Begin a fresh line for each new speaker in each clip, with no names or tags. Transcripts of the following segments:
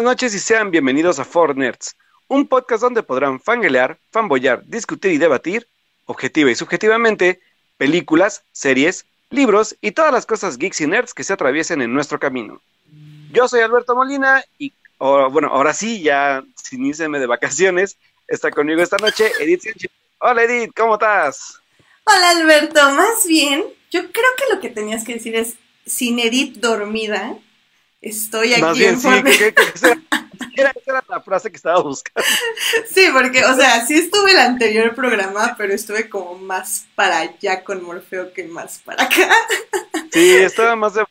buenas noches y sean bienvenidos a Four Nerds, un podcast donde podrán fangelear, fanboyar, discutir y debatir, objetiva y subjetivamente, películas, series, libros y todas las cosas geeks y nerds que se atraviesen en nuestro camino. Yo soy Alberto Molina y, bueno, ahora sí, ya sin irse de vacaciones, está conmigo esta noche Edith Sánchez. Hola Edith, ¿cómo estás?
Hola Alberto, más bien, yo creo que lo que tenías que decir es sin Edith dormida. Estoy aquí
Más bien,
en
sí, que- esa, era, esa era la frase que estaba buscando.
Sí, porque, o sea, sí estuve el anterior programa, pero estuve como más para allá con Morfeo que más para acá.
Sí, estaba más de.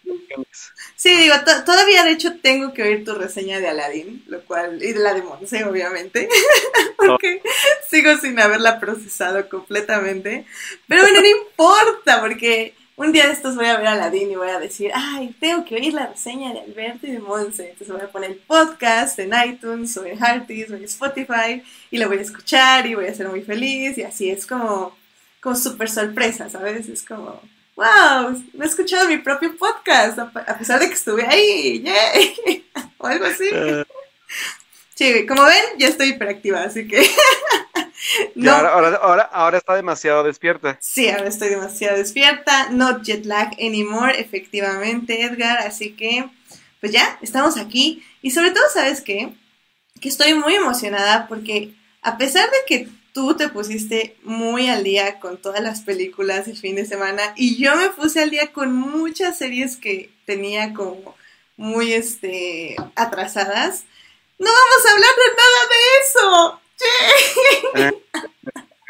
Sí, digo, to- todavía de hecho tengo que oír tu reseña de Aladdin, lo cual, y de la de Monse, obviamente, porque sigo sin haberla procesado completamente. Pero bueno, no importa, porque un día de estos voy a ver a Aladdin y voy a decir, ay, tengo que oír la reseña de Alberto y de Monse. Entonces voy a poner el podcast en iTunes o en Hearties o en Spotify y lo voy a escuchar y voy a ser muy feliz y así es como, como súper sorpresa, ¿sabes? Es como, wow, no he escuchado mi propio podcast a pesar de que estuve ahí, yay, o algo así.
Eh,
Sí, como ven, ya estoy hiperactiva, así que...
ahora, ahora, ahora, ahora está demasiado despierta.
Sí, ahora estoy demasiado despierta, no jet lag anymore, efectivamente, Edgar, así que, pues ya, estamos aquí. Y sobre todo, ¿sabes qué? Que estoy muy emocionada porque a pesar de que tú te pusiste muy al día con todas las películas el fin de semana y yo me puse al día con muchas series que tenía como muy, este, atrasadas, no vamos a hablar de nada de eso.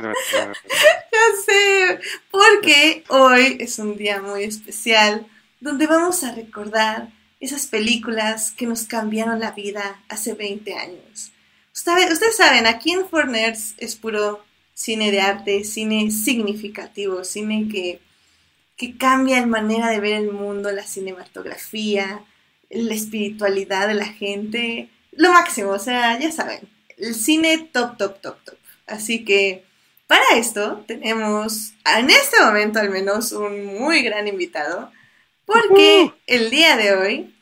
Ya sé, porque hoy es un día muy especial donde vamos a recordar esas películas que nos cambiaron la vida hace 20 años. Ustedes, ustedes saben, aquí en Forners es puro cine de arte, cine significativo, cine que, que cambia la manera de ver el mundo, la cinematografía, la espiritualidad de la gente, lo máximo, o sea, ya saben, el cine top, top, top, top. Así que para esto tenemos en este momento al menos un muy gran invitado, porque el día de hoy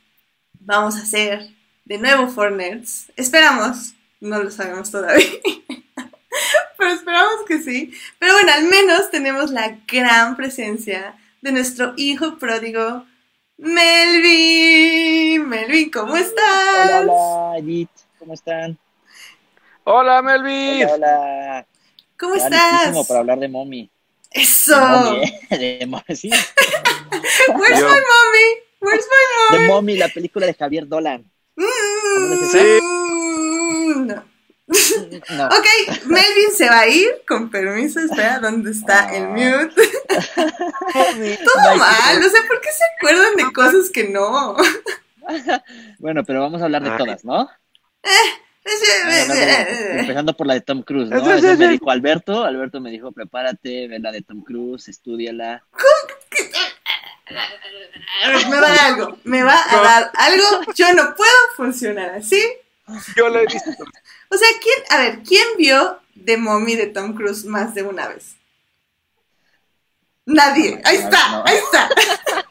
vamos a hacer de nuevo For Nerds. Esperamos, no lo sabemos todavía, pero esperamos que sí. Pero bueno, al menos tenemos la gran presencia de nuestro hijo pródigo, Melvin. Melvin, ¿cómo estás?
Hola, hola, Edith, ¿cómo están?
Hola, Melvin.
Hola, hola.
¿Cómo
Ya
estás?
listísimo para hablar de Mommy.
Eso.
De Mommy, ¿eh? De Mommy, sí.
Where's
Yo-
my mommy? Where's my
De Mommy, la película de Javier Dolan.
Mm,
Sí.
no.
No,
Ok, Melvin se va a ir, con permiso, espera, ¿dónde está el
Ah.
mute? Todo mal, o sea, ¿por qué se acuerdan de cosas que no?
Bueno, pero vamos a hablar de
Ay.
todas, ¿no? De- Empezando por la de Tom Cruise, ¿no? Eso me dijo Alberto. Alberto me dijo, prepárate, ve la de Tom Cruise, estudiala.
Me va a dar algo, me va a dar algo, yo no puedo funcionar así.
Yo la he visto.
O sea, ¿quién, a ver, ¿quién vio The Mommy de Tom Cruise más de una vez? Nadie, ahí está,
No.
ahí está.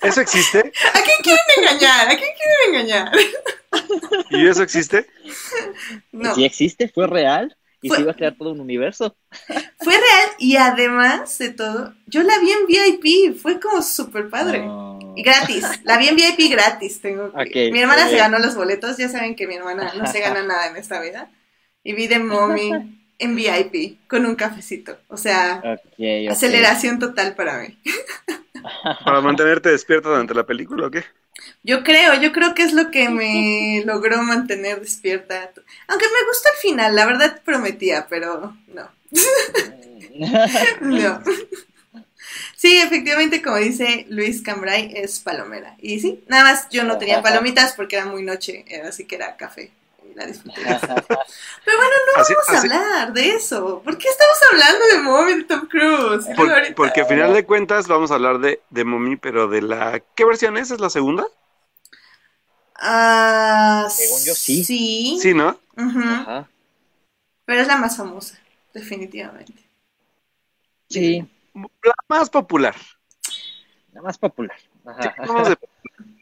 ¿Eso existe?
¿A quién quieren engañar? ¿A quién quieren engañar?
¿Y eso existe?
No.
Si existe, fue real y
Fue-
se iba a crear todo un universo.
Fue real y además de todo, yo la vi en VIP, fue como súper padre.
No.
Y gratis, la vi en VIP gratis. Tengo que- mi hermana se ganó los boletos, ya saben que mi hermana no se gana nada en esta vida. Y vi de Mommy en VIP con un cafecito. O sea, aceleración total para mí.
¿Para mantenerte despierta durante la película o qué?
Yo creo, yo creo que es lo que me logró mantener despierta. Aunque me gustó el final, la verdad prometía, pero no. No. Sí, efectivamente, como dice Luis Cambrai, es palomera. Y sí, nada más yo no tenía palomitas porque era muy noche, eh, así que era café. La disfruté. Pero bueno, no
Así-
vamos a
así-
hablar de eso. ¿Por qué estamos hablando de Mommy de Tom Cruise?
Por- porque al final de cuentas vamos a hablar de, de Mommy, pero de la... ¿Qué versión es? ¿Es la segunda?
Ah,
Según yo, sí.
Sí.
Sí, ¿no?
Ajá.
Pero es la más famosa, definitivamente.
Sí,
La más popular.
la más popular. Ajá.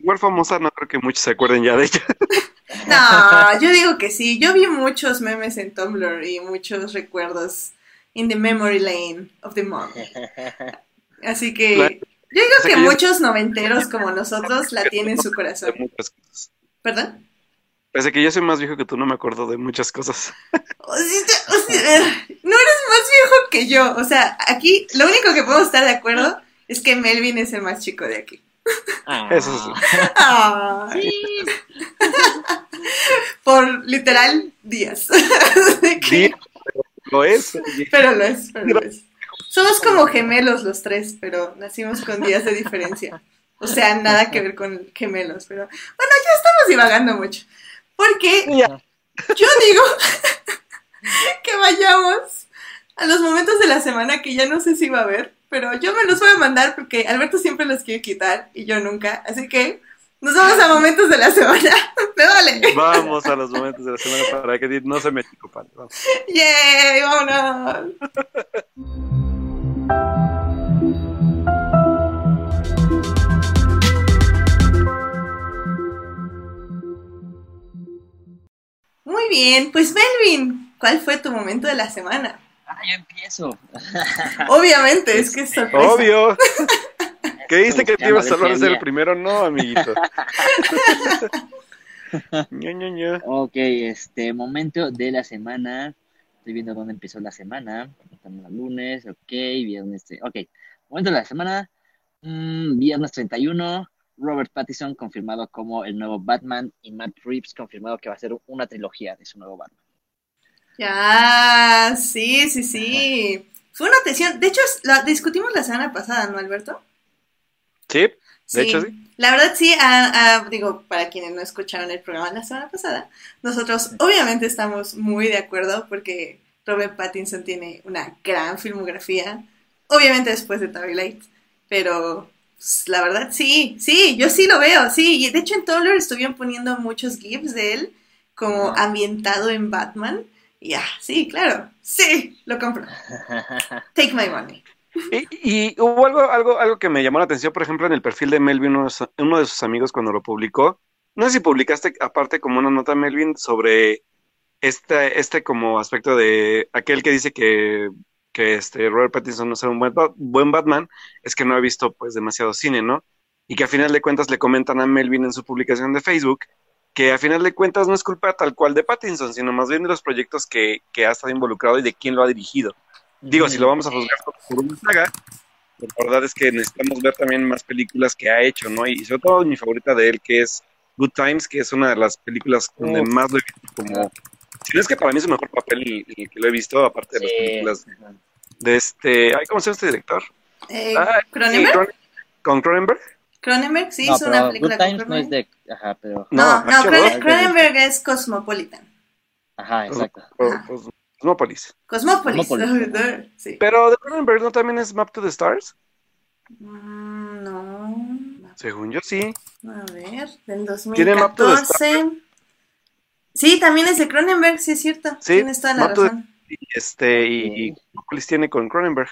Igual famosa, no creo que muchos se acuerden ya de ella.
No, yo digo que sí. Yo vi muchos memes en Tumblr y muchos recuerdos in the memory lane of the month. Así que yo digo que muchos noventeros como nosotros la tienen en su corazón. ¿Perdón?
Pese que yo soy más viejo que tú, no me acuerdo de muchas cosas.
no eres más viejo que yo. O sea, aquí lo único que podemos estar de acuerdo es que Melvin es el más chico de aquí.
Ah. Eso sí.
Ah. sí. Por literal días.
Lo es.
Pero lo es, pero lo es. Somos como gemelos los tres, pero nacimos con días de diferencia. O sea, nada que ver con gemelos, pero bueno, ya estamos divagando mucho. Porque yo digo que vayamos a los momentos de la semana que ya no sé si va a haber, pero yo me los voy a mandar porque Alberto siempre los quiere quitar y yo nunca. Así que nos vamos a momentos de la semana. Me vale.
Vamos a los momentos de la semana para que no se me ocupan. Vamos.
¡Yay! ¡Vámonos! Muy bien, pues Melvin, ¿cuál fue tu momento de la semana?
Ah, yo empiezo.
Obviamente, es que es sorpresa.
Obvio. ¿Qué que te ibas a hablar de ser el primero? No, amiguito.
Ok, este momento de la semana. Estoy viendo dónde empezó la semana. Estamos el lunes, ok, viernes. Ok, momento de la semana. Mm, viernes 31. Robert Pattinson confirmado como el nuevo Batman y Matt Reeves confirmado que va a ser una trilogía de su nuevo Batman.
Ya, sí, sí, sí. Fue una atención. De hecho, la discutimos la semana pasada, ¿no, Alberto?
Sí, de hecho sí.
La verdad sí, digo, para quienes no escucharon el programa la semana pasada, nosotros obviamente estamos muy de acuerdo porque Robert Pattinson tiene una gran filmografía, obviamente después de Twilight, pero pues, la verdad sí, sí, yo sí lo veo, sí, y de hecho en Tumblr estuvieron poniendo muchos GIFs de él como ambientado en Batman, y ya, sí, claro, sí, lo compro. Take my money.
Y, hubo algo, algo, algo que me llamó la atención, por ejemplo, en el perfil de Melvin, uno, de sus amigos cuando lo publicó. No sé si publicaste aparte como una nota, Melvin, sobre este, este como aspecto de aquel que dice que, que este Robert Pattinson no será un buen, buen Batman, es que no ha visto pues demasiado cine, ¿no? Y que a final de cuentas le comentan a Melvin en su publicación de Facebook que a final de cuentas no es culpa tal cual de Pattinson, sino más bien de los proyectos que, que ha estado involucrado y de quién lo ha dirigido. Digo, si lo vamos a juzgar por una saga, la verdad es que necesitamos ver también más películas que ha hecho, ¿no? Y sobre todo mi favorita de él, que es Good Times, que es una de las películas donde más lo he visto como... Si no es que para mí es el mejor papel que lo he visto, aparte de las películas de este... ¿Cómo se llama este director?
Eh, ah, ¿Cronenberg?
¿Con Cronenberg?
Cronenberg sí es una película
Good Times no es de... Ajá, pero...
No, no, Cronenberg es Cosmopolitan.
Ajá, exacto.
Cosmópolis.
Cosmópolis.
Sí. Pero de Cronenberg no también es Map to the Stars.
Mm, no.
Según yo sí.
A ver, del 2014. ¿Tiene Map to the Stars? Sí, también es de Cronenberg, sí es cierto. Sí, Tienes toda la razón.
y este, y Cosmópolis tiene con Cronenberg.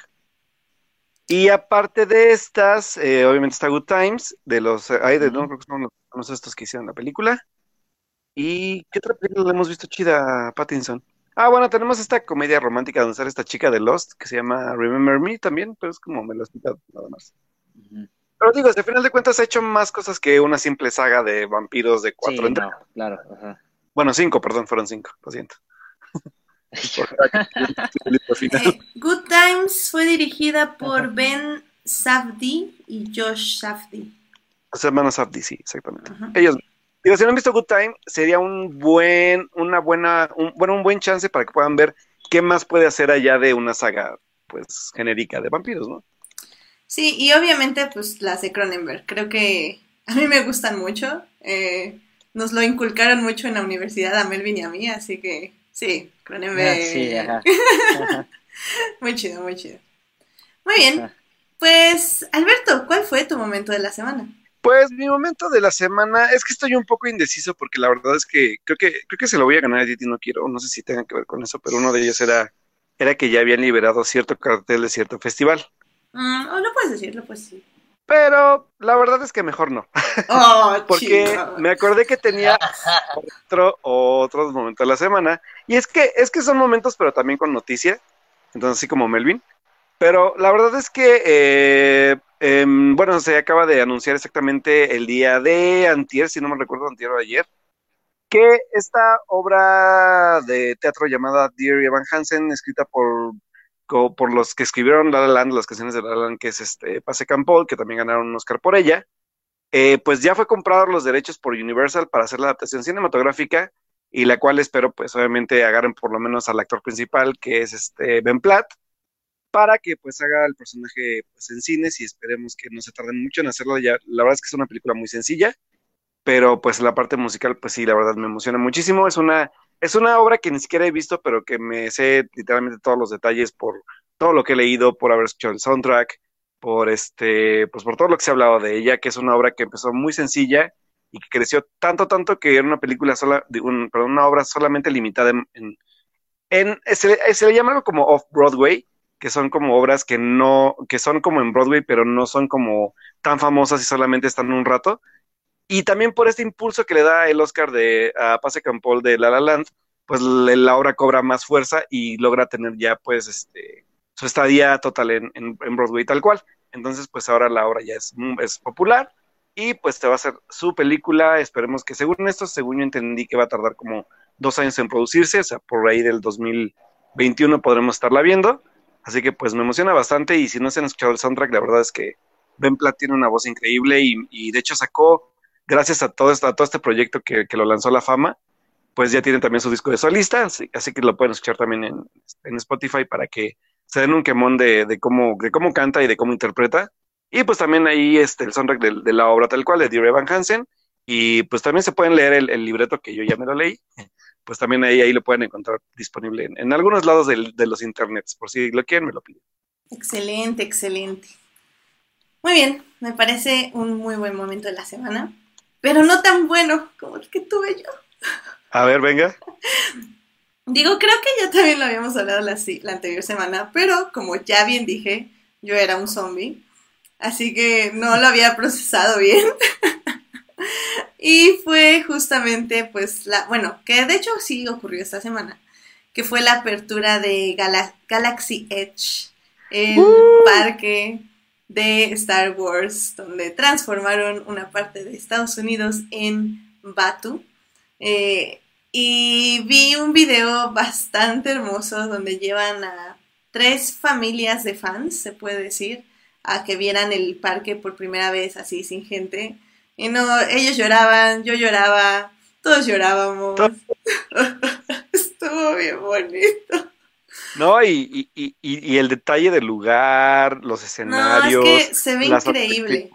Y aparte de estas, eh, obviamente está Good Times, de los, hay de, no creo que son los, estos que hicieron la película. ¿Y qué otra película hemos visto chida, Pattinson? Ah, bueno, tenemos esta comedia romántica donde sale esta chica de Lost que se llama Remember Me también, pero es como me lo explica nada más. Pero digo, al final de cuentas ha hecho más cosas que una simple saga de vampiros de cuatro
sí, claro,
Bueno, cinco, perdón, fueron cinco, lo siento.
Eh, Good Times fue dirigida por Ben Safdie y Josh Safdie.
Los hermanos Safdie, sí, exactamente. Ellos Digo, si no han visto Good Time, sería un buen, una buena, un, bueno, un buen chance para que puedan ver qué más puede hacer allá de una saga, pues, genérica de vampiros, ¿no?
Sí, y obviamente, pues, las de Cronenberg. Creo que a mí me gustan mucho. Eh, nos lo inculcaron mucho en la universidad a Melvin y a mí, así que sí, Cronenberg. sí, muy chido, muy chido. Muy bien. Pues, Alberto, ¿cuál fue tu momento de la semana?
Pues mi momento de la semana es que estoy un poco indeciso porque la verdad es que creo que creo que se lo voy a ganar a Titi, no quiero, no sé si tenga que ver con eso, pero uno de ellos era era que ya habían liberado cierto cartel de cierto festival.
Mm, oh, lo puedes decir, lo puedes decir.
Pero la verdad es que mejor no.
Oh,
Porque me acordé que tenía otro, otros momentos de la semana. Y es que, es que son momentos, pero también con noticia. Entonces, así como Melvin. Pero la verdad es que, eh, em, bueno, se acaba de anunciar exactamente el día de antier, si no me recuerdo, antier o ayer, que esta obra de teatro llamada Dear Evan Hansen, escrita por, por los que escribieron La La Land, las canciones de La La Land, que es este Pase Campol, que también ganaron un Oscar por ella, eh, pues ya fue comprado los derechos por Universal para hacer la adaptación cinematográfica y la cual espero pues obviamente agarren por lo menos al actor principal que es este Ben Platt para que pues haga el personaje pues en cines y esperemos que no se tarden mucho en hacerlo ya la verdad es que es una película muy sencilla pero pues la parte musical, pues sí, la verdad me emociona muchísimo. Es una, es una obra que ni siquiera he visto, pero que me sé literalmente todos los detalles por todo lo que he leído, por haber escuchado el soundtrack, por este, pues por todo lo que se ha hablado de ella, que es una obra que empezó muy sencilla y que creció tanto, tanto que era una película sola, un, perdón, una obra solamente limitada en, en, en se, se, le llama algo como off-Broadway, que son como obras que no, que son como en Broadway, pero no son como tan famosas y solamente están un rato, y también por este impulso que le da el Oscar de a Pase Campol de La La Land, pues la obra cobra más fuerza y logra tener ya pues este su estadía total en, en, Broadway tal cual. Entonces pues ahora la obra ya es, es popular y pues te va a hacer su película. Esperemos que según esto, según yo entendí que va a tardar como dos años en producirse, o sea, por ahí del 2021 podremos estarla viendo. Así que pues me emociona bastante y si no se han escuchado el soundtrack, la verdad es que Ben Platt tiene una voz increíble y, y de hecho sacó gracias a todo, a todo este proyecto que, lo lanzó la fama, pues ya tiene también su disco de solista, así, que lo pueden escuchar también en, Spotify para que se den un quemón de, cómo, de cómo canta y de cómo interpreta. Y pues también ahí este, el soundtrack de, la obra tal cual de Dear Evan Hansen. Y pues también se pueden leer el, libreto que yo ya me lo leí. Pues también ahí, ahí lo pueden encontrar disponible en algunos lados de los internets. Por si lo quieren, me lo piden.
Excelente, excelente. Muy bien, me parece un muy buen momento de la semana pero no tan bueno como el que tuve yo.
A ver, venga.
Digo, creo que ya también lo habíamos hablado la, la anterior semana, pero como ya bien dije, yo era un zombie, así que no lo había procesado bien. y fue justamente, pues, la, bueno, que de hecho sí ocurrió esta semana, que fue la apertura de Galaxy Edge, el ¡Uh! parque de Star Wars, donde transformaron una parte de Estados Unidos en Batu. Eh, y vi un video bastante hermoso donde llevan a tres familias de fans, se puede decir, a que vieran el parque por primera vez así sin gente. Y no, ellos lloraban, yo lloraba, todos llorábamos. Estuvo bien bonito.
No, y, y, y, el detalle del lugar, los escenarios.
No, es que se ve increíble.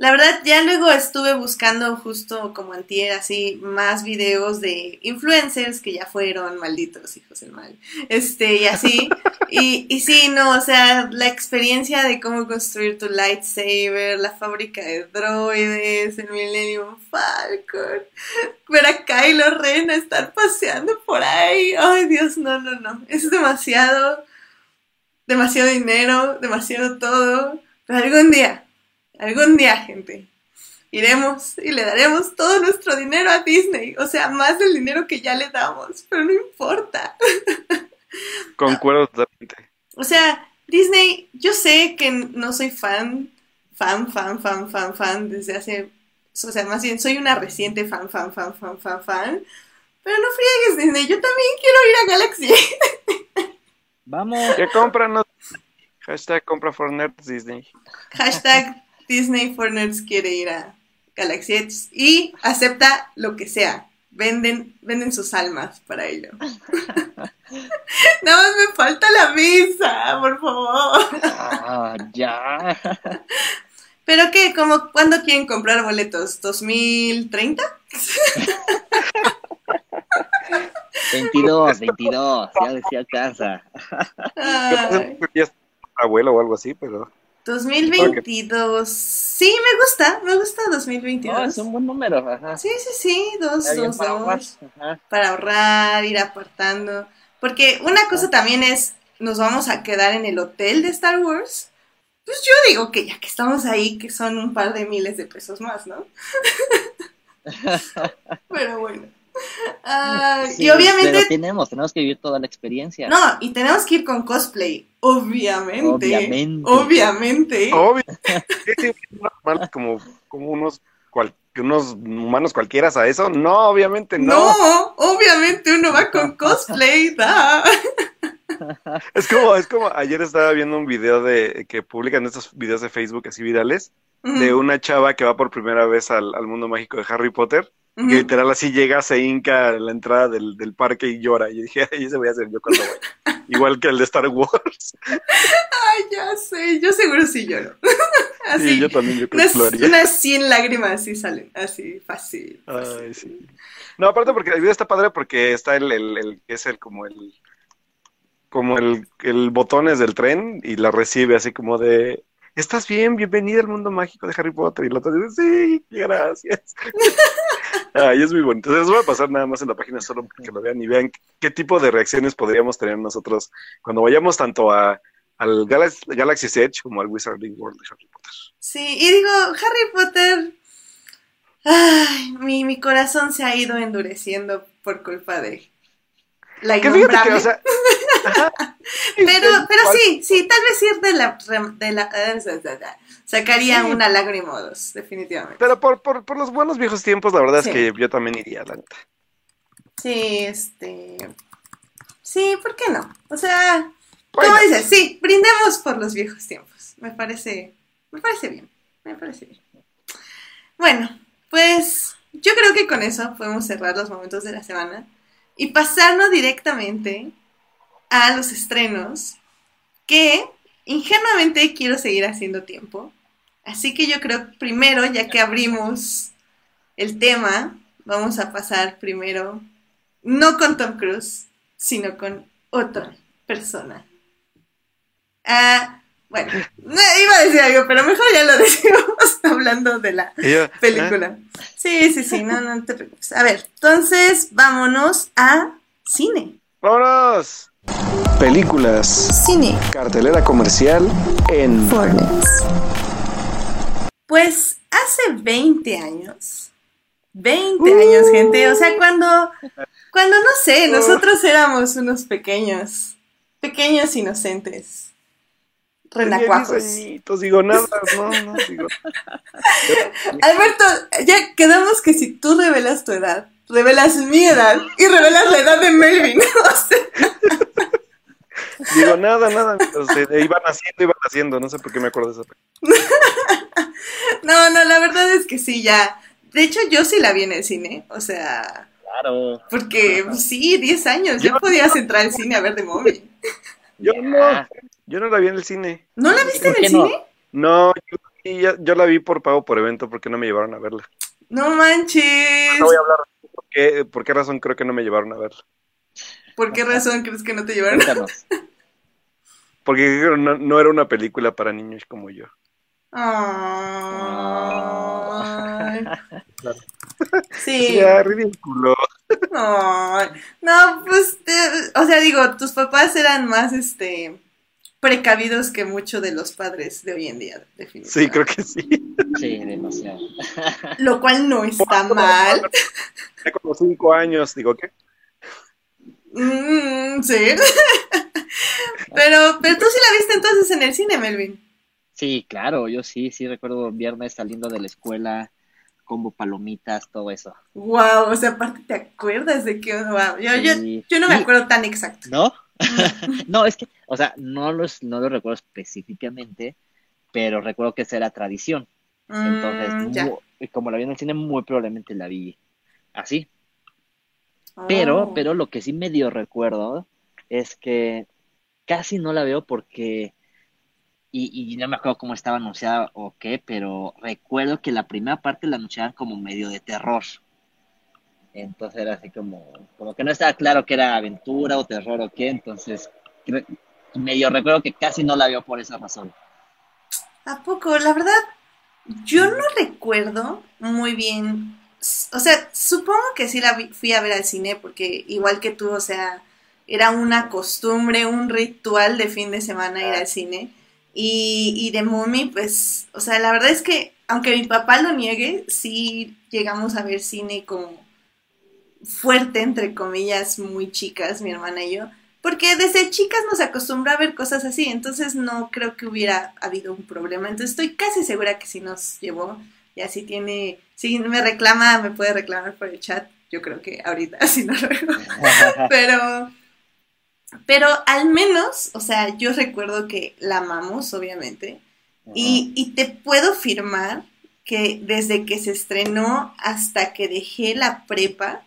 La verdad, ya luego estuve buscando justo como antier, así, más videos de influencers que ya fueron malditos hijos del mal. Este, y así. y, y sí, no, o sea, la experiencia de cómo construir tu lightsaber, la fábrica de droides, el Millennium Falcon, ver a Kylo Ren estar paseando por ahí. Ay, Dios, no, no, no. Es demasiado, demasiado dinero, demasiado todo. Pero algún día Algún día, gente, iremos y le daremos todo nuestro dinero a Disney. O sea, más del dinero que ya le damos, pero no importa.
Concuerdo totalmente.
O sea, Disney, yo sé que no soy fan, fan, fan, fan, fan, fan desde hace. O sea, más bien soy una reciente fan, fan, fan, fan, fan, fan. Pero no friegues, Disney, yo también quiero ir a Galaxy.
Vamos.
Que cómpranos. Hashtag compra for nerds Disney.
Hashtag Disney for Nerds quiere ir a Galaxy Edge y acepta lo que sea. Venden, venden sus almas para ello. Nada más me falta la visa, por favor.
Ah, ya.
¿Pero qué? ¿Cómo, ¿Cuándo quieren comprar boletos? ¿2030?
22, 22, ya decía casa.
Abuelo o algo así, pero...
2022. Sí, me gusta, me gusta 2022.
es un buen número. Ajá.
Sí, sí, sí, dos, dos, para dos. Para ahorrar, ir apartando. Porque una cosa también es, nos vamos a quedar en el hotel de Star Wars Pues yo digo que ya que estamos ahí, que son un par de miles de pesos más, ¿no? Pero bueno. Y obviamente.
Pero tenemos, tenemos que vivir toda la experiencia.
No, y tenemos que ir con cosplay. Obviamente.
Obviamente.
Obviamente.
Obviamente. como, como unos, unos humanos cualquiera a eso. No, obviamente no.
No, obviamente uno va con cosplay. da.
Es como, es como ayer estaba viendo un video de que publican estos videos de Facebook así virales de una chava que va por primera vez al, al mundo mágico de Harry Potter literal así llega, se hinca a la entrada del, del parque y llora. Y dije, ay, ese voy a hacer yo cuando voy. Igual que el de Star Wars.
Ay, ya sé, yo seguro sí lloro.
así, sí, yo también, yo creo
unas, que Unas 100 lágrimas así salen, así, fácil,
Ay, sí. No, aparte porque el video está padre porque está el, el, el es el como el como el, el botones del tren y la recibe así como de ¿estás bien? Bienvenida al mundo mágico de Harry Potter. Y el otro dice, sí, gracias. Ay, es muy bonito. Les voy a pasar nada más en la página solo para que lo vean y vean qué tipo de reacciones podríamos tener nosotros cuando vayamos tanto a, al Galaxy, Galaxy's Edge como al Wizarding World de Harry Potter.
Sí, y digo, Harry Potter, ay, mi, mi corazón se ha ido endureciendo por culpa de la innombrable. o sea, pero, pero sí, sí, tal vez ir de la, de la sacaría una lágrima o dos, definitivamente.
Pero por, por, por, los buenos viejos tiempos, la verdad es que yo también iría, la neta.
Sí, este. Sí, ¿por qué no? O sea, como dices, sí, brindemos por los viejos tiempos. Me parece, me parece bien, me parece bien. Bueno, pues yo creo que con eso podemos cerrar los momentos de la semana y pasarnos directamente a los estrenos que ingenuamente quiero seguir haciendo tiempo. Así que yo creo primero, ya que abrimos el tema, vamos a pasar primero, no con Tom Cruise, sino con otra persona. Ah, bueno, iba a decir algo, pero mejor ya lo decimos hablando de la película. Sí, sí, sí, no, no te preocupes. A ver, entonces vámonos a cine.
¡Vámonos! Películas.
Cine.
Cartelera comercial en
Fortnite. Pues hace 20 años. 20 años, gente. O sea, cuando, cuando no sé, nosotros éramos unos pequeños, pequeños inocentes. Renacuajos.
digo nada, no, no, digo.
Alberto, ya quedamos que si tú revelas tu edad, revelas mi edad y revelas la edad de Melvin.
Digo, nada, nada. iban haciendo, iban haciendo. No sé por qué me acuerdo de esa
No, no, la verdad es que sí, ya. De hecho, yo sí la vi en el cine. O sea.
Claro.
Porque pues, sí, 10 años. Yo, podías entrar al cine a ver de Mommy.
Yo no. Yo no la vi en el cine.
¿No la viste en el cine?
No, yo, yo, la vi por pago por evento porque no me llevaron a verla.
No manches.
No voy a hablar. ¿Por qué, por qué razón creo que no me llevaron a verla?
¿Por qué razón crees que no te llevaron?
Porque no, no era una película para niños como yo.
Sí.
Ya, ridículo.
No, pues, o sea, digo, tus papás eran más, este, precavidos que muchos de los padres de hoy en día, definitivamente.
Sí, creo que sí.
Sí, demasiado.
Lo cual no está mal.
Hace como cinco años, digo, ¿qué?
Mm, sí. pero, pero tú sí la viste entonces en el cine, Melvin.
Sí, claro, yo sí, sí recuerdo viernes saliendo de la escuela, combo palomitas, todo eso.
Wow, o sea, aparte te acuerdas de que, wow, yo, yo, yo no me acuerdo tan exacto.
¿No? no, es que, o sea, no los, no lo recuerdo específicamente, pero recuerdo que esa era tradición. Entonces, mm, como la vi en el cine, muy probablemente la vi así. Pero, oh. pero lo que sí medio recuerdo es que casi no la veo porque, y, y no me acuerdo cómo estaba anunciada o qué, pero recuerdo que la primera parte la anunciaban como medio de terror. Entonces era así como, como que no estaba claro que era aventura o terror o qué, entonces medio recuerdo que casi no la veo por esa razón.
¿A poco? La verdad, yo no recuerdo muy bien o sea, supongo que sí la fui a ver al cine porque igual que tú, o sea, era una costumbre, un ritual de fin de semana ir al cine. Y, y de Mommy, pues, o sea, la verdad es que, aunque mi papá lo niegue, sí llegamos a ver cine como fuerte, entre comillas, muy chicas, mi hermana y yo. Porque desde chicas nos acostumbró a ver cosas así, entonces no creo que hubiera habido un problema. Entonces estoy casi segura que sí nos llevó. Y así tiene, si me reclama, me puede reclamar por el chat. Yo creo que ahorita, si no luego. pero, pero al menos, o sea, yo recuerdo que la amamos, obviamente. Y, y te puedo firmar que desde que se estrenó hasta que dejé la prepa,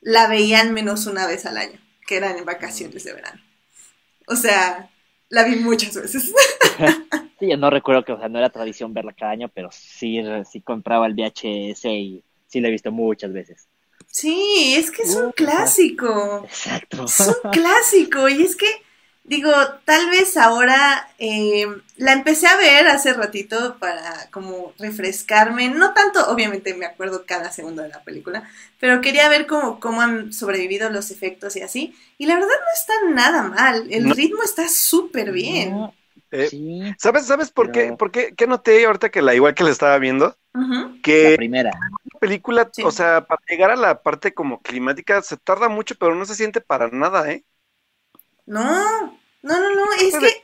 la veía al menos una vez al año, que eran en vacaciones de verano. O sea, la vi muchas veces.
sí, yo no recuerdo que, o sea, no era tradición verla cada año, pero sí, sí compraba el VHS y sí la he visto muchas veces.
Sí, es que es un clásico.
Exacto.
Es un clásico. Y es que, digo, tal vez ahora eh, la empecé a ver hace ratito para como refrescarme. No tanto, obviamente me acuerdo cada segundo de la película, pero quería ver cómo, cómo han sobrevivido los efectos y así. Y la verdad no está nada mal. El ritmo está súper bien.
Eh,
sí,
¿Sabes, sabes por qué? ¿Por qué, qué noté ahorita que la igual que la estaba viendo? Que
la primera.
la película,
Sí.
o sea, para llegar a la parte como climática se tarda mucho, pero no se siente para nada, ¿eh?
No, no, no, no. Es que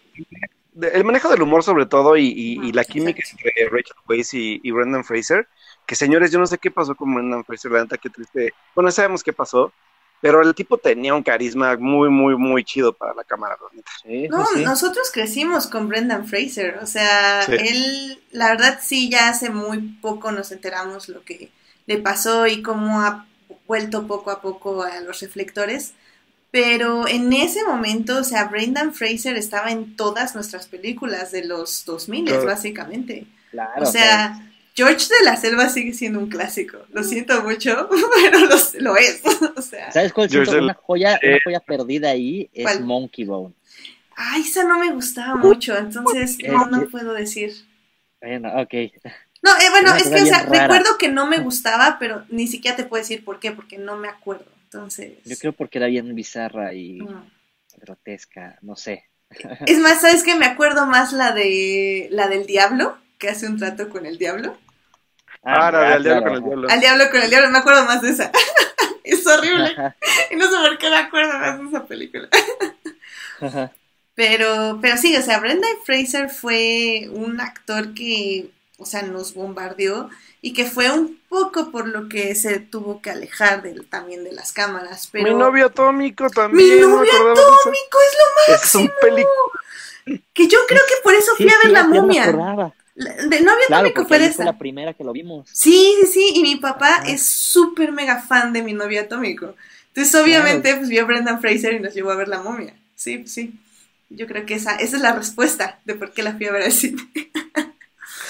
De- El manejo del humor sobre todo y, y- y
Ah,
la química
exacto.
entre Rachel Weisz y, y Brendan Fraser, que señores, yo no sé qué pasó con Brendan Fraser, la neta, qué triste. Bueno, sabemos qué pasó, pero el tipo tenía un carisma muy, muy, muy chido para la cámara, la neta.
Sí,
No,
sí.
nosotros crecimos con Brendan Fraser, o sea,
Sí.
él, la verdad sí, ya hace muy poco nos enteramos lo que le pasó y cómo ha vuelto poco a poco a los reflectores, pero en ese momento, o sea, Brendan Fraser estaba en todas nuestras películas de los 2000,
Claro.
básicamente.
Claro,
O sea, George de la Selva sigue siendo un clásico, lo siento mucho, pero lo, lo es, o sea.
¿sabes cuál
del-
una joya,
Eh.
una joya perdida ahí? Es
¿Cuál?
Monkey Bone.
Ay, esa no me gustaba mucho, entonces
Eh,
no, no
eh.
puedo decir.
Bueno, ok.
No, eh, bueno, es que, o sea,
rara.
recuerdo que no me gustaba, pero ni siquiera te puedo decir por qué, porque no me acuerdo. Entonces.
Yo creo porque era bien bizarra y grotesca, no sé.
Es más, ¿sabes qué? Me acuerdo más la de la del diablo, que hace un trato con el diablo.
Ah, la
ya,
del diablo
claro,
con el diablo.
Al diablo con el diablo, me acuerdo más de esa. es horrible. Y no sé por qué me acuerdo más de esa película.
Ajá.
Pero, pero sí, o sea, Brendan Fraser fue un actor que, o sea, nos bombardeó y que fue un poco por lo que se tuvo que alejar del, también de las cámaras. Pero
Mi novio atómico también.
Mi
no
novio
de
atómico es lo
Es un película.
que yo creo que por eso fui
Sí,
a ver
sí,
la momia.
acordaba.
La- De novio
Claro,
atómico fue de esa.
la primera que lo vimos.
Sí, sí, sí, y mi papá
Ajá.
es súper mega fan de mi novio atómico. Entonces, obviamente, pues vio a Brendan Fraser y nos llevó a ver la momia. Sí, sí. Yo creo que esa, esa es la respuesta de por qué la fui a ver al cine.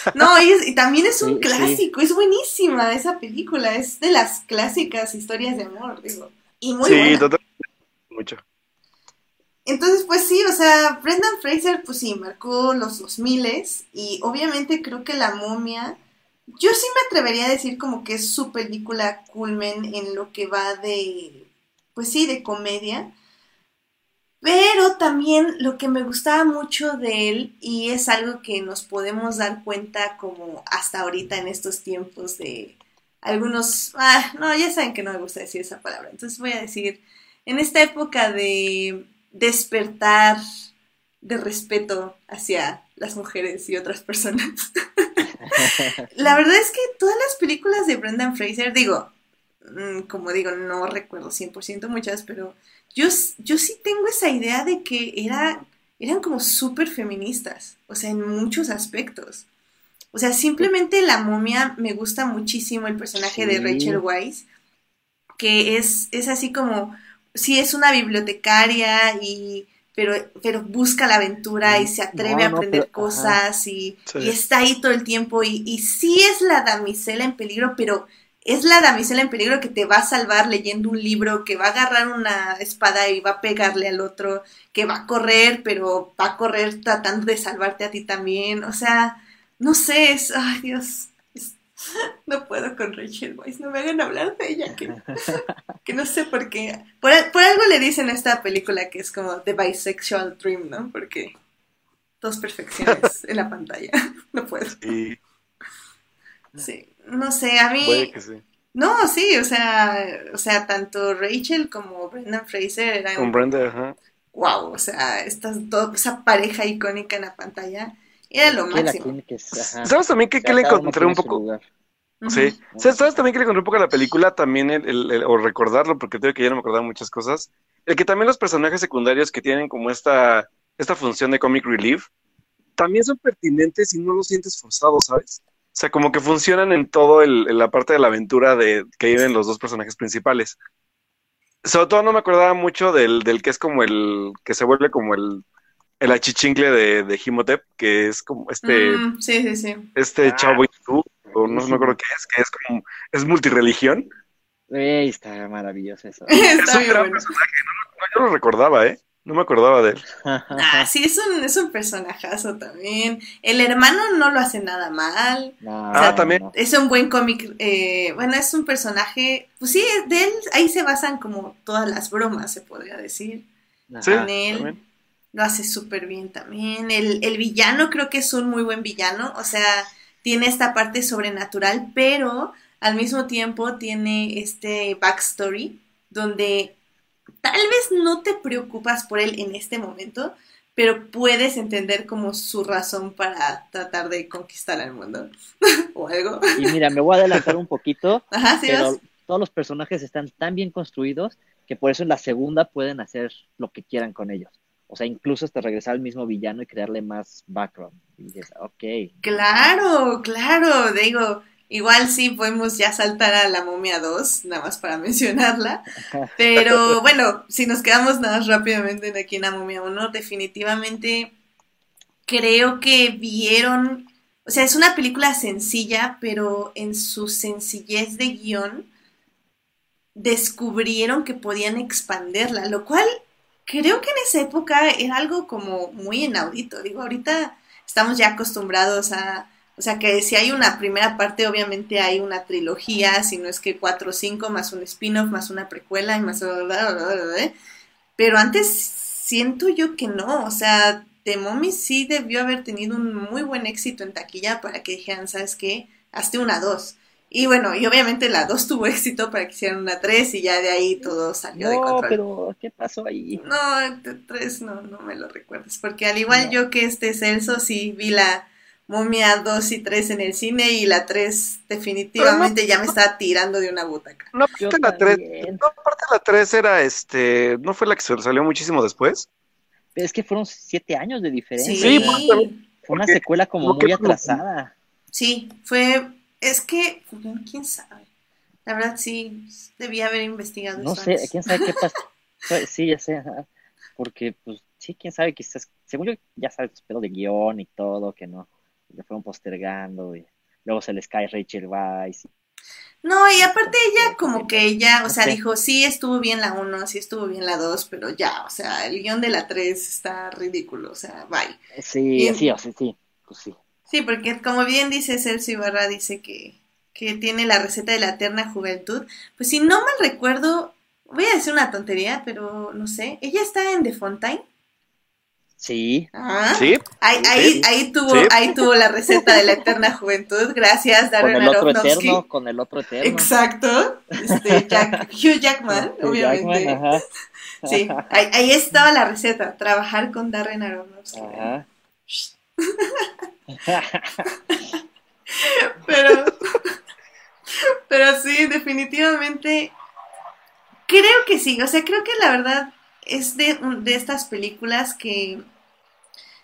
no, y, es- y también es un
Sí, sí.
clásico, es buenísima esa película, es de las clásicas historias de amor, digo. Y muy
Sí,
buena.
totalmente. Mucho.
Entonces, pues sí, o sea, Brendan Fraser, pues sí, marcó los 2000 y obviamente creo que La momia, yo sí me atrevería a decir como que es su película culmen en lo que va de, pues sí, de comedia. Pero también lo que me gustaba mucho de él, y es algo que nos podemos dar cuenta como hasta ahorita en estos tiempos de algunos, ah, no, ya saben que no me gusta decir esa palabra, entonces voy a decir, en esta época de despertar de respeto hacia las mujeres y otras personas. La verdad es que todas las películas de Brendan Fraser, digo, mm, como digo, no recuerdo 100% muchas, pero yo, yo sí tengo esa idea de que era, eran como súper feministas, o sea, en muchos aspectos. O sea, simplemente la momia me gusta muchísimo el personaje de. Rachel Weisz, que es, es así como, sí es una bibliotecaria y pero, pero busca la aventura y se atreve
No,
a aprender
pero-
cosas y,
Sí.
y está ahí todo el tiempo y, y sí es la damisela en peligro, pero es la damisela en peligro que te va a salvar leyendo un libro, que va a agarrar una espada y va a pegarle al otro, que va a correr, pero va a correr tratando de salvarte a ti también. O sea, no sé, es, ay Dios, es- no puedo con Rachel Weisz, no me hagan hablar de ella, que, que no sé por qué. Por, por algo le dicen a esta película que es como The Bisexual Dream, ¿no? Porque dos perfecciones en la pantalla. No puedo.
Sí.
Sí, no sé, a mí...
Puede que sí.
No, sí, o sea, o sea, tanto Rachel como Brendan Fraser eran...
Con Brenda, ajá.
Wow, o sea, estas dos, esa pareja icónica en la pantalla era lo máximo.
tiene que- ajá.
¿Sabes también que, que le encontré un poco?
lugar.
Ujú.
Sí. ¿Sabes sabes también que le encontré un poco a la película? También el, el- el- o recordarlo, porque tengo que ya no me acordaba muchas cosas. El que también los personajes secundarios que tienen como esta, esta función de comic relief, también son pertinentes y no los sientes forzados, ¿sabes? O sea, como que funcionan en todo el, en la parte de la aventura de que viven los dos personajes principales. Sobre todo no me acordaba mucho del, del que es como el, que se vuelve como el, el achichincle de, de Himotep, que es como este,
Mm, sí, sí, sí.
este
Ah,
chavo hindú, o no, no me acuerdo qué es, que es como, es multireligión.
Ey, está maravilloso eso.
Está
Es un gran
bueno.
personaje, no, no, yo lo recordaba, ¿eh? No me acordaba de él.
Ah, sí, es un, es un personajazo también. El hermano no lo hace nada mal.
No,
Ah, también.
Es un buen cómic. eh, bueno, es un personaje. Pues sí, de él ahí se basan como todas las bromas, se podría decir.
Sí.
Con él.
también.
Lo hace súper bien también. El, el villano creo que es un muy buen villano. O sea, tiene esta parte sobrenatural, pero al mismo tiempo tiene este backstory donde tal vez no te preocupas por él en este momento, pero puedes entender como su razón para tratar de conquistar al mundo o algo.
Y mira, me voy a adelantar un poquito,
Ajá, sí,
pero
vas?
todos los personajes están tan bien construidos que por eso en la segunda pueden hacer lo que quieran con ellos. O sea, incluso hasta regresar al mismo villano y crearle más background. Y dices, ok.
Claro, claro, digo, igual sí podemos ya saltar a la momia 2, nada más para mencionarla, pero bueno, si nos quedamos nada más rápidamente en aquí en la momia 1, definitivamente creo que vieron, o sea, es una película sencilla, pero en su sencillez de guion descubrieron que podían expanderla, lo cual creo que en esa época era algo como muy inaudito, digo, ahorita estamos ya acostumbrados a, o sea, que si hay una primera parte, obviamente hay una trilogía, si no es que cuatro o cinco, más un spin-off, más una precuela y más... bla. Pero antes siento yo que no, o sea, The Mommy sí debió haber tenido un muy buen éxito en taquilla para que dijeran, ¿sabes qué? Hazte una dos. Y bueno, y obviamente la dos tuvo éxito para que hicieran una tres y ya de ahí todo salió de
No,
control.
pero ¿qué pasó ahí?
No, el 3 no, no me lo recuerdes, porque al igual
No.
yo que este Celso sí vi la momia 2 y 3 en el cine y la 3 definitivamente ya me estaba tirando de una butaca.
No, aparte la 3,
también.
no, aparte la 3 era este, ¿no fue la que se- salió muchísimo después?
Es que fueron siete años de diferencia.
Sí,
Sí,
sí.
Fue una secuela como muy atrasada.
fue, es que, quién sabe. La verdad sí, debía haber investigado
No sé,
antes.
quién sabe qué pasó. Sí, ya sé, porque pues sí, quién sabe, quizás, según yo ya sabes, pedo de guion y todo, que no, le fueron postergando y luego se les cae Rachel Weisz.
No, y aparte ella como que ella, o sea,
Sí.
dijo, sí estuvo bien la 1, sí estuvo bien la 2, pero ya, o sea, el guion de la 3 está ridículo, o sea, bye.
Sí,
Bien.
sí, o sea, sí, pues sí.
Sí, porque como bien dice Celso Ibarra, dice que, que tiene la receta de la eterna juventud. Pues si no mal recuerdo, voy a decir una tontería, pero no sé, ella está en The Fontaine.
Sí,
Ah,
Sí,
ahí,
Sí.
ahí, ahí tuvo,
Sí.
ahí tuvo la receta de la eterna juventud. Gracias,
con
Darren
el otro
Aronofsky.
eterno, con el otro eterno.
Exacto. Este, Jack- Hugh Jackman,
Hugh
obviamente.
Jackman, ajá.
Sí, ahí, ahí estaba la receta, trabajar con Darren Aronofsky.
Ajá.
Pero, pero sí, definitivamente creo que sí. O sea, creo que la verdad es de, de estas películas que,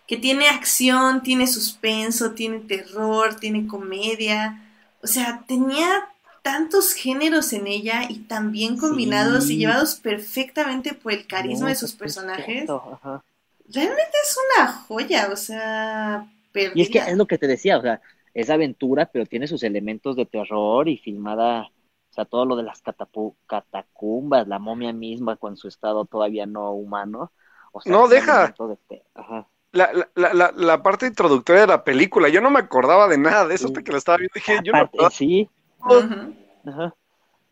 que tiene acción, tiene suspenso, tiene terror, tiene comedia. O sea, tenía tantos géneros en ella y tan bien combinados
Sí.
y llevados perfectamente por el carisma
No,
de sus
pues,
personajes.
ajá.
Realmente es una joya, o sea,
Y es que
perdida.
es lo que te decía, o sea, es aventura, pero tiene sus elementos de terror y filmada, o sea, todo lo de las catapu- catacumbas, la momia misma con su estado todavía no humano. O sea,
No, deja.
de Ajá.
la, la, la, la- la parte introductoria de la película, yo no me acordaba de nada de eso
Sí.
hasta que la estaba viendo, dije, yo no
sí, ajá.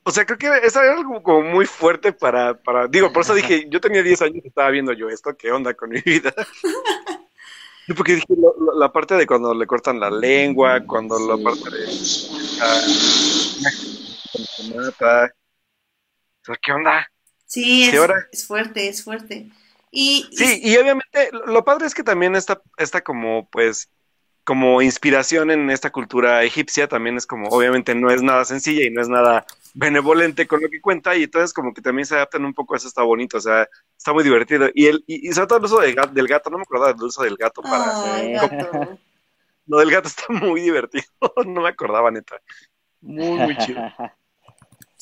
O sea, creo que eso era algo como muy fuerte para, para, digo, por eso dije, yo tenía 10 años y estaba viendo yo esto, ¿qué onda con mi vida? Sí, porque dije la parte de cuando le cortan la lengua, cuando la parte de. ¿Qué onda?
Sí, es, es, fuerte, es fuerte. Y,
sí, y obviamente lo padre es que también está, está como, pues, como inspiración en esta cultura egipcia, también es como, obviamente no es nada sencilla y no es nada benevolente con lo que cuenta, y entonces como que también se adaptan un poco a eso, está bonito, o sea, está muy divertido. Y, el, y, sobre todo el uso del gato, del gato, no me acordaba del uso del gato para... Lo del gato está muy divertido, no me acordaba, neta. Muy, muy chido.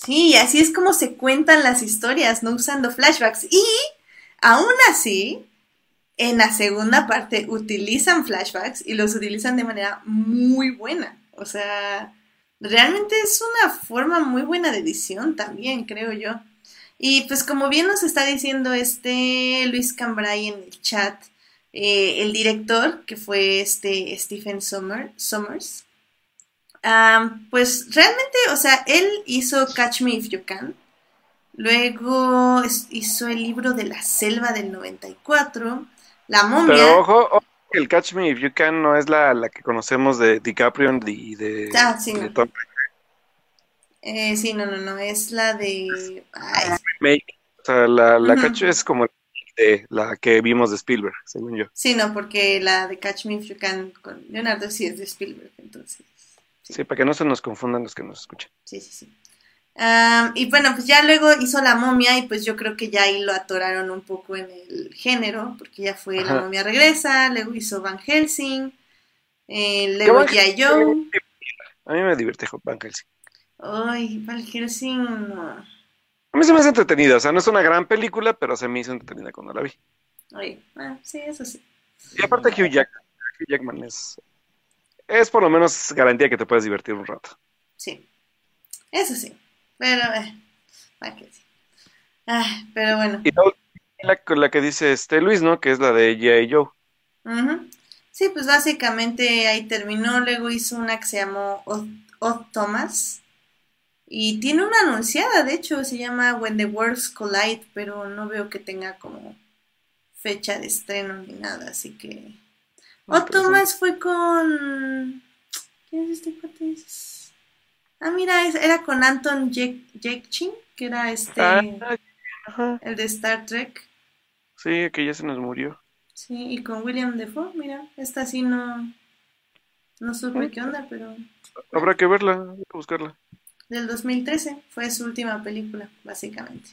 Sí, así es como se cuentan las historias, no usando flashbacks. Y aún así, en la segunda parte utilizan flashbacks y los utilizan de manera muy buena. O sea, realmente es una forma muy buena de edición también, creo yo. Y pues como bien nos está diciendo este Luis Cambrai en el chat, eh, el director, que fue este Stephen Sommers, pues realmente, o sea, él hizo Catch Me If You Can, luego hizo el libro de la selva del 94, la momia.
Pero ojo, el Catch Me If You Can no es la, la que conocemos de DiCaprio y de,
ah, sí, no. Eh, sí, no, no, no, es la de...
O sea, la, la Catch es como de la que vimos de Spielberg, según yo.
Sí, no, porque la de Catch Me If You Can con Leonardo sí es de Spielberg, entonces...
Sí. sí, para que no se nos confundan los que nos escuchan.
Sí, sí, sí y bueno, pues ya luego hizo la momia y pues yo creo que ya ahí lo atoraron un poco en el género, porque ya fue La momia regresa, luego hizo Van Helsing, eh, luego ya yo.
A mí me divierte Van Helsing.
Ay, Van Helsing.
A mí se me hace entretenida, o sea, no es una gran película, pero se me hizo entretenida cuando la vi.
Ay, ah, sí, eso sí.
Y aparte Hugh, Hugh Jackman es, es por lo menos garantía que te puedes divertir un rato.
Sí, eso sí. Pero, eh, que sí. Ah, pero bueno. Y
la, la que dice este Luis, ¿no? Que es la de J.
Joe. Sí, pues básicamente ahí terminó. Luego hizo una que se llamó Odd, Thomas. Y tiene una anunciada, de hecho, se llama When the Worlds Collide, pero no veo que tenga como fecha de estreno ni nada, así que... Odd Thomas fue con... ¿Quién es este cuate? Ah, mira, era con Anton Yelchin, que era este. Ah, el de Star Trek.
Sí, que ya se nos murió.
Sí, y con William Defoe, mira, esta sí no. No supe qué onda, pero.
Habrá que verla, hay que buscarla.
Del 2013, fue su última película, básicamente.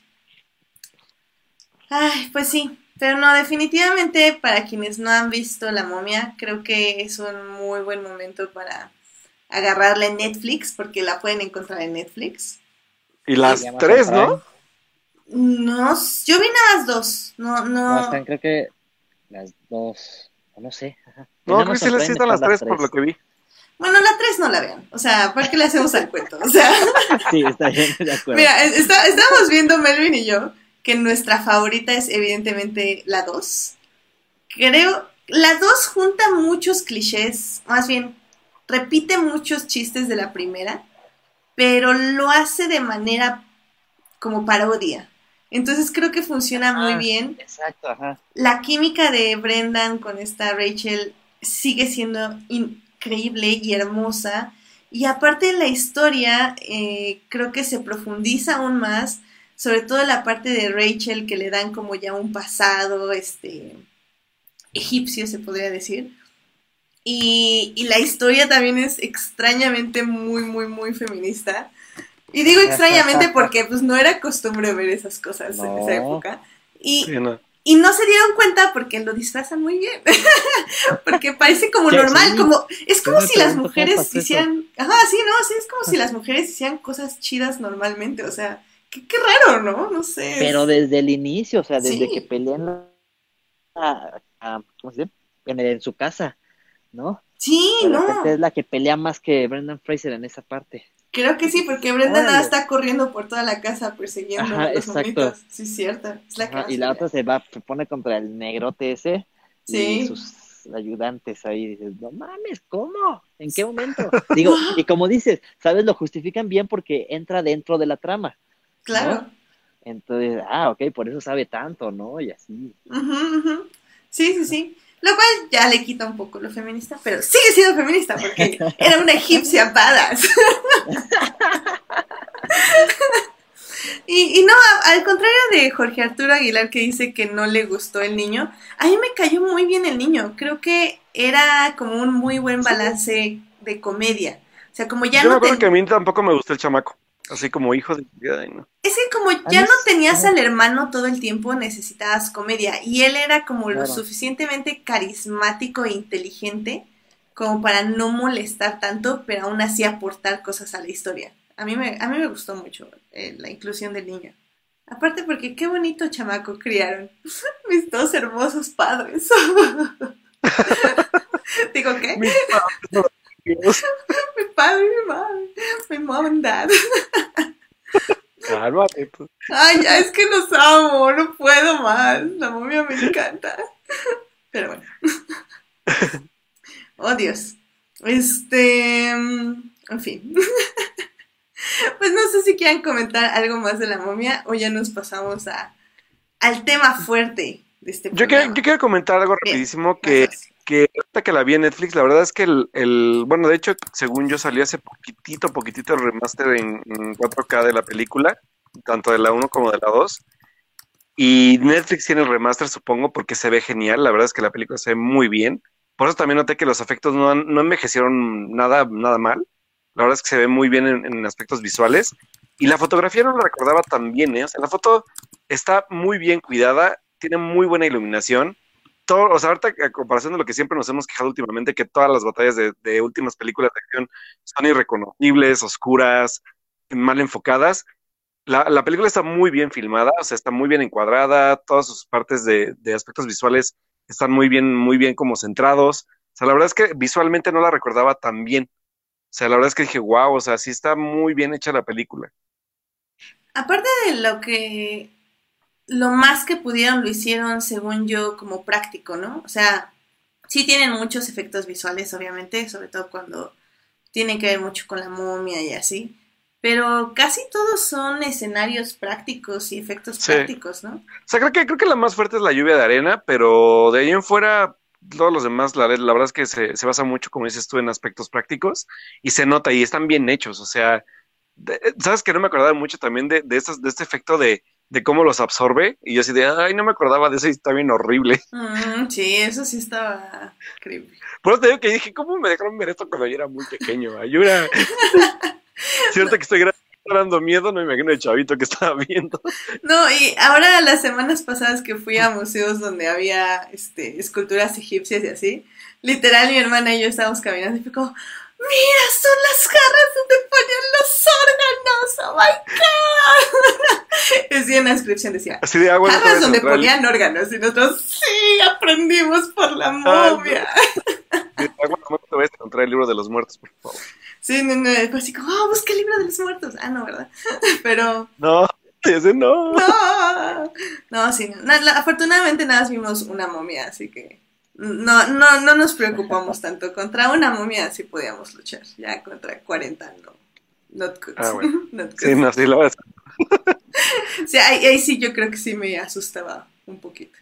Ay, pues sí, pero no, definitivamente para quienes no han visto La momia, creo que es un muy buen momento para agarrarla en Netflix, porque la pueden encontrar en Netflix.
Y las tres, ¿no?
No, yo vi nada más dos. No, no.
no creo que las dos, no sé.
No, creo que sí les están las tres, por lo que vi.
Bueno, la tres no la vean. O sea, ¿para qué le hacemos al cuento? O sea.
sí, está bien, de acuerdo.
Mira, estamos viendo Melvin y yo que nuestra favorita es evidentemente la dos. Creo, la dos junta muchos clichés, más bien repite muchos chistes de la primera, pero lo hace de manera como parodia. Entonces creo que funciona muy ah, bien.
Exacto, ajá.
La química de Brendan con esta Rachel sigue siendo increíble y hermosa. Y aparte de la historia, eh, creo que se profundiza aún más, sobre todo la parte de Rachel que le dan como ya un pasado este, egipcio, se podría decir. Y, la historia también es extrañamente muy, muy, muy feminista. Y digo extrañamente porque pues no era costumbre ver esas cosas en esa época. Y, no. y no se dieron cuenta porque lo disfrazan muy bien. porque parece como normal, como es como si las mujeres hicieran, ajá, sí, no, sí, es como si las mujeres hicieran cosas chidas normalmente, o sea, qué, raro, ¿no? No sé.
Pero desde el inicio, o sea, desde que pelean ¿cómo se dice? en su casa ¿no?
Sí, no.
Es la que pelea más que Brendan Fraser en esa parte.
Creo que sí, porque Brendan nada está corriendo por toda la casa persiguiendo a los exacto. Sí, cierto. Es la
y la otra se va, se pone contra el negrote ese y sus ayudantes ahí. Dices, no mames, ¿cómo? ¿En qué momento? Digo, y como dices, ¿sabes? Lo justifican bien porque entra dentro de la trama.
Claro.
Entonces, ah, ok, por eso sabe tanto, ¿no? Y así.
Sí, sí, sí. Lo cual ya le quita un poco lo feminista, pero sigue siendo feminista porque era una egipcia badass. y, y, no, al contrario de Jorge Arturo Aguilar que dice que no le gustó el niño, a mí me cayó muy bien el niño. Creo que era como un muy buen balance de comedia. O sea, como ya
Yo
no
me acuerdo que a mí tampoco me gustó el chamaco. Así como hijo de... No.
Es que como ya no tenías al hermano todo el tiempo, necesitabas comedia. Y él era como lo suficientemente carismático e inteligente como para no molestar tanto, pero aún así aportar cosas a la historia. A mí me, a mí me gustó mucho eh, la inclusión del niño. Aparte porque qué bonito chamaco criaron. Mis dos hermosos padres. Digo, ¿qué?
Mis padres,
mi padre mi madre, mi mom and dad.
Cálmate, pues.
Ay, ya es que los amo, no puedo más. La momia me encanta. Pero bueno. Oh, Dios. Este. En fin. Pues no sé si quieran comentar algo más de la momia o ya nos pasamos a, al tema fuerte de este
yo quiero, yo quiero comentar algo rapidísimo que, que ahorita que la vi en Netflix, la verdad es que el, bueno, de hecho, según yo salió hace poquitito, poquitito el remaster en, en 4K de la película, tanto de la 1 como de la 2. Y Netflix tiene el remaster, supongo, porque se ve genial. La verdad es que la película se ve muy bien. Por eso también noté que los efectos no, no envejecieron nada, nada mal. La verdad es que se ve muy bien en, en aspectos visuales. Y la fotografía no la recordaba tan bien, ¿eh? O sea, la foto está muy bien cuidada, tiene muy buena iluminación todo, o sea, ahorita a comparación de lo que siempre nos hemos quejado últimamente, que todas las batallas de, últimas películas de acción son irreconocibles, oscuras, mal enfocadas. La, la, película está muy bien filmada, o sea, está muy bien encuadrada, todas sus partes de, de, aspectos visuales están muy bien, muy bien como centrados. O sea, la verdad es que visualmente no la recordaba tan bien. O sea, la verdad es que dije, wow, o sea, sí está muy bien hecha la película.
Aparte de lo que lo más que pudieron lo hicieron, según yo, como práctico, ¿no? O sea, sí tienen muchos efectos visuales, obviamente, sobre todo cuando tienen que ver mucho con la momia y así. Pero casi todos son escenarios prácticos y efectos sí. prácticos, ¿no? O
sea, creo que, creo que la más fuerte es la lluvia de arena, pero de ahí en fuera, todos los demás, la, la verdad es que se, se, basa mucho, como dices tú, en aspectos prácticos y se nota y están bien hechos. O sea, de, sabes que no me acordaba mucho también de, de, estos, de este efecto de de cómo los absorbe. Y yo así de, ay, no me acordaba de eso y está bien horrible.
Mm, sí, eso sí estaba creepy.
Por eso te digo que dije, ¿cómo me dejaron ver esto cuando yo era muy pequeño? Ayuda. Cierto que estoy dando miedo, no me imagino el chavito que estaba viendo.
No, y ahora las semanas pasadas que fui a museos donde había este, esculturas egipcias y así, literal mi hermana y yo estábamos caminando y fue como, mira, son las jarras donde ponían los órganos, oh my god. Decía en la descripción, decía,
Así de agua
jarras donde central. ponían órganos, y nosotros, sí, aprendimos por la momia.
Ah, no. Agua, no te vayas a encontrar el libro de los muertos, por favor.
Sí, no, no, fue así como, oh, busca el libro de los muertos. Ah, no, ¿verdad? Pero...
No, ese no.
No, no, sí, no. afortunadamente nada más vimos una momia, así que no, no, no nos preocupamos tanto. Contra una momia sí podíamos luchar. Ya contra 40 no. Not good.
Ah, bueno.
Not good.
Sí, no, sí lo ves.
sí, ahí, ahí, sí yo creo que sí me asustaba un poquito.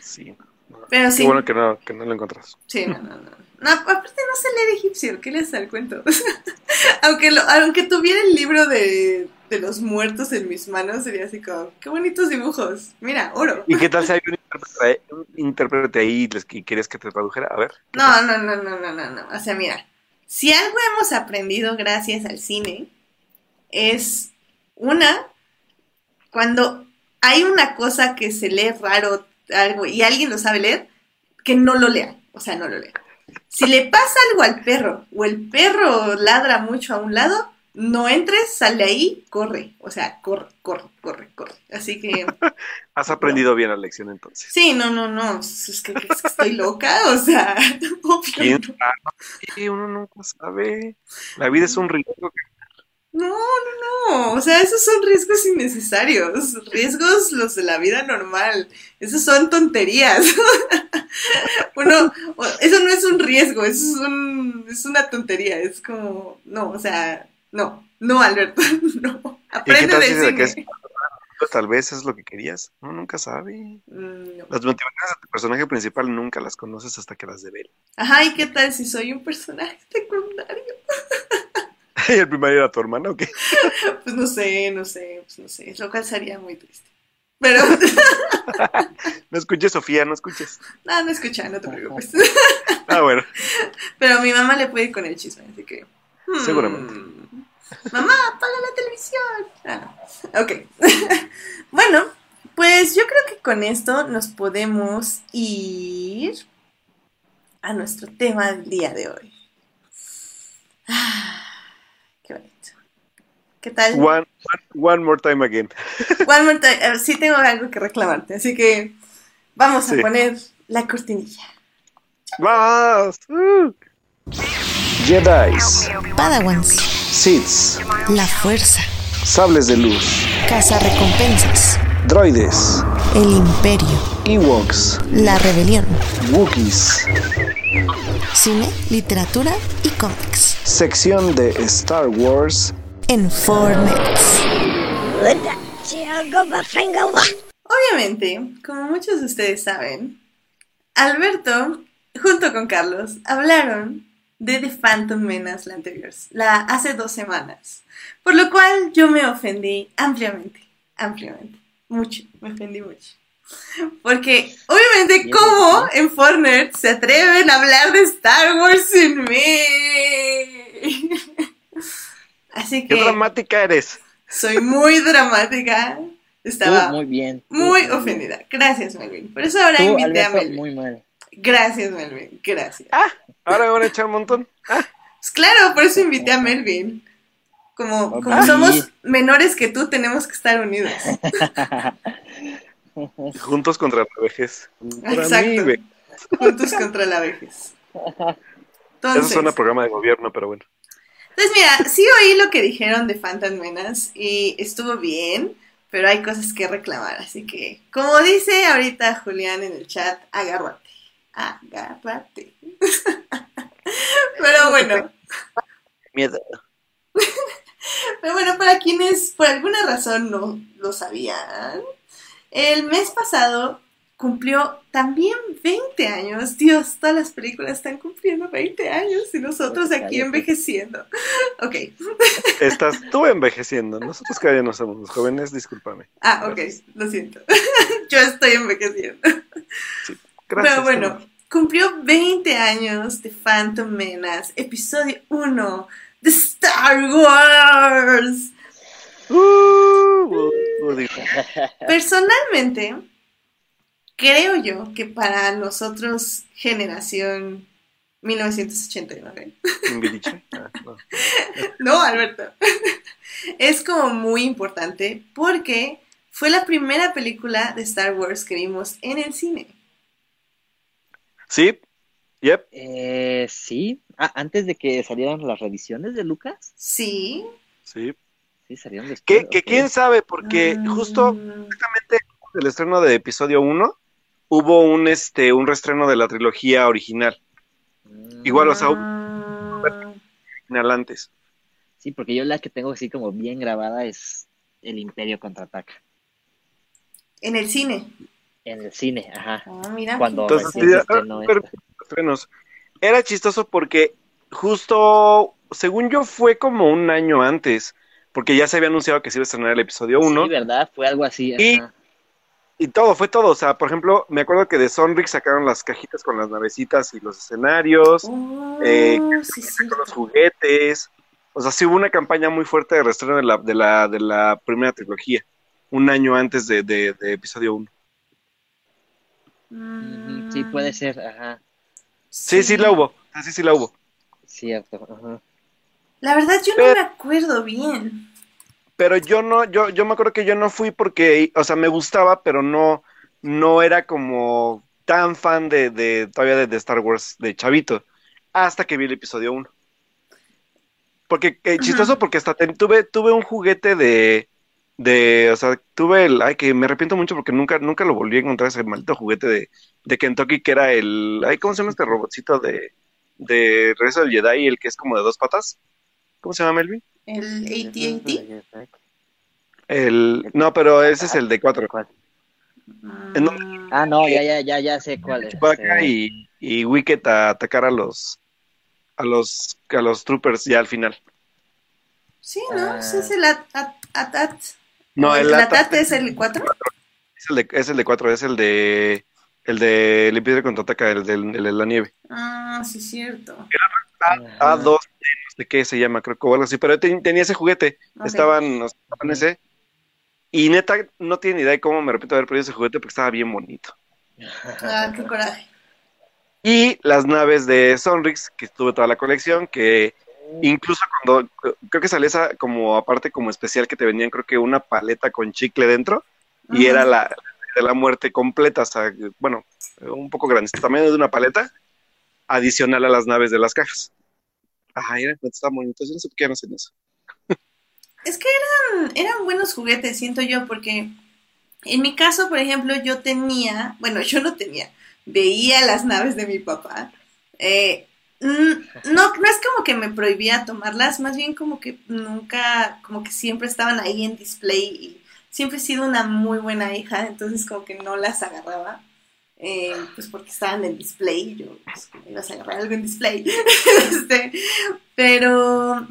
Sí. No.
Pero sí.
Qué bueno que no, que no lo encontrás.
Sí, no, no, no. No, aparte no se lee de egipcio, ¿qué les da el cuento? aunque, lo, aunque tuviera el libro de, de, los muertos en mis manos, sería así como, qué bonitos dibujos, mira, oro.
¿Y qué tal si hay un intérprete, intérprete ahí y quieres que te tradujera? A ver.
No, no, no, no, no, no, no, o sea, mira, si algo hemos aprendido gracias al cine, es una, cuando hay una cosa que se lee raro, algo, y alguien lo sabe leer, que no lo lea, o sea, no lo lea. Si le pasa algo al perro o el perro ladra mucho a un lado, no entres, sal de ahí, corre. O sea, corre, corre, corre, corre. Así que.
Has aprendido no. bien la lección entonces.
Sí, no, no, no. Es que, es que estoy loca, o sea.
¿Quién sí, uno nunca sabe. La vida es un riesgo.
No, no, no. O sea, esos son riesgos innecesarios. Riesgos los de la vida normal. Esos son tonterías. bueno, eso no es un riesgo, eso es, un, es una tontería. Es como, no, o sea, no, no, Alberto, no. Aprende de cine.
Que es, tal vez es lo que querías. No, nunca sabe.
Mm,
Las motivaciones de tu personaje principal nunca las conoces hasta que las devela.
Ajá, ¿y qué tal si soy un personaje secundario?
¿Y el primario era tu hermana o qué?
Pues no sé, no sé, pues no sé, lo cual sería muy triste. Pero,
No escuches, Sofía, no escuches.
no, no escucha, no te preocupes.
Ah, bueno.
Pero a mi mamá le puede ir con el chisme, así que... hmm,
Seguramente.
Mamá, apaga la televisión. Ah. Ok. bueno, pues yo creo que con esto nos podemos ir a nuestro tema del día de hoy. Ah, qué bonito. ¿Qué tal?
One, one, one more time again.
One more time. Sí tengo algo que reclamarte, así que vamos a
Sí.
poner la cortinilla.
¡Vamos! Uh. Jedis,
Padawans,
Siths,
la fuerza,
sables de luz,
recompensas,
droides,
el imperio,
Ewoks,
la rebelión,
Wookiees,
cine, literatura y cómics.
sección de Star Wars,
En.
Obviamente, como muchos de ustedes saben, Alberto, junto con Carlos, hablaron de The Phantom Menace la anterior, la hace dos semanas. Por lo cual yo me ofendí ampliamente, ampliamente, mucho, me ofendí mucho. Porque, obviamente,
¿Y eso
¿cómo en Fortnite se atreven a hablar de Star Wars sin mí? Así
¡Qué
que
dramática eres!
soy muy dramática. Estaba
Tú, muy bien.
Muy
bien.
ofendida. Gracias, Melvin. Por eso ahora
Tú,
invité a Melvin.
muy mal.
Gracias, Melvin. Gracias.
Ahora me van a echar un montón.
Pues claro, por eso invité a Melvin. Como, como somos menores que tú, tenemos que estar unidos.
Juntos contra la vejez. Contra
Exacto.
mí, güey.
Juntos contra la vejez.
Eso suena a programa de gobierno, pero bueno.
entonces, mira, sí oí lo que dijeron de Phantom Menace y estuvo bien, pero hay cosas que reclamar. Así que, como dice ahorita Julián en el chat, agárrate. Agárrate. pero bueno.
Miedo.
Pero bueno, para quienes por alguna razón no lo sabían, el mes pasado cumplió también 20 años. Dios, todas las películas están cumpliendo 20 años y nosotros aquí envejeciendo. Ok.
Estás tú envejeciendo. Nosotros cada día no somos los jóvenes, discúlpame.
Ah, ok, lo siento. Yo estoy envejeciendo.
Gracias.
Pero bueno, cumplió 20 años de Phantom Menace, episodio 1 de Star Wars.
Uh, uh, uh,
Personalmente, creo yo que para nosotros, generación 1989,
Timbiriche. Ah, no.
no, Alberto, es como muy importante porque fue la primera película de Star Wars que vimos en el cine.
Sí, yep.
Eh, sí. Ah, antes de que salieran las revisiones de Lucas.
Sí.
Sí.
Sí, salieron después.
Que, que quién sabe, porque
Mm,
justo exactamente el estreno de episodio 1 hubo un este un reestreno de la trilogía original,
Mm,
igual, o sea,
mm,
original antes.
Sí, porque yo la que tengo así como bien grabada es El Imperio contraataca.
en el cine.
En el cine, ajá.
Ah, mira.
Cuando
Entonces,
recién se
sí,
estrenó
ah, pero-
esta.
estrenos. Era chistoso porque justo, según yo, fue como un año antes, porque ya se había anunciado que se iba a estrenar el episodio 1
Sí, ¿verdad? Fue algo así.
Y-
ajá.
y todo, fue todo. O sea, por ejemplo, me acuerdo que de Sonrix sacaron las cajitas con las navecitas y los escenarios,
Oh,
eh,
sí, sí.
con los juguetes. O sea, sí hubo una campaña muy fuerte de reestreno de la, de la, de la primera trilogía, un año antes de, de, de episodio 1.
Sí, puede ser, ajá.
Sí, sí la hubo. Sí, sí, la hubo.
Cierto, ajá.
La verdad, yo no me acuerdo bien.
Pero yo no, yo, yo me acuerdo que yo no fui porque, o sea, me gustaba, pero no, no era como tan fan de, de todavía de, de Star Wars de Chavito, hasta que vi el episodio 1. Porque, eh, chistoso, porque hasta ten- tuve, tuve un juguete de, de, o sea, tuve el, ay, que me arrepiento mucho porque nunca, nunca lo volví a encontrar ese maldito juguete de, de Kentucky que era el, ay, ¿cómo se llama este robotcito de, de Regreso del Jedi, el que es como de dos patas? ¿Cómo se llama, Melvin?
El AT-AT.
El, no, pero ese es el de 4.
¿Cuál?
En
Mm,
Ah, no, ya, ya, ya, ya sé cuál es.
Chewbacca
Este,
y, y Wicket a atacar a los a los a los troopers ya al final.
Sí, ¿no?
Ah.
Sí, es el at, at, at, at.
No,
el,
el
es el 4.
es el de es el de 4, es el de el de Imperio contraataca, el, del- el de la nieve.
Ah, sí, cierto.
ajá.
A2, no sé qué se llama, creo que o algo así, pero ten- tenía ese juguete, estaban, o sea, estaban ese. Y neta, no tiene ni idea de cómo me repito haber perdido ese juguete porque estaba bien bonito.
Ah, qué coraje.
Y las naves de Sonrix, que tuve toda la colección, que incluso cuando, creo que salía esa como aparte como especial que te vendían, creo que una paleta con chicle dentro, y era la de la muerte completa, o sea, bueno, un poco grande, tamaño de una paleta, adicional a las naves de las cajas. Ajá, mira, está bonito, yo no sé por qué no hacen eso.
Es que eran, eran buenos juguetes, siento yo, porque en mi caso, por ejemplo, yo tenía, bueno, yo no tenía, veía las naves de mi papá. eh, no, no es como que me prohibía tomarlas, más bien como que nunca, como que siempre estaban ahí en display y siempre he sido una muy buena hija, entonces como que no las agarraba. eh, pues porque estaban en display, y yo pues, ¿cómo ibas a agarrar algo en display. Este, pero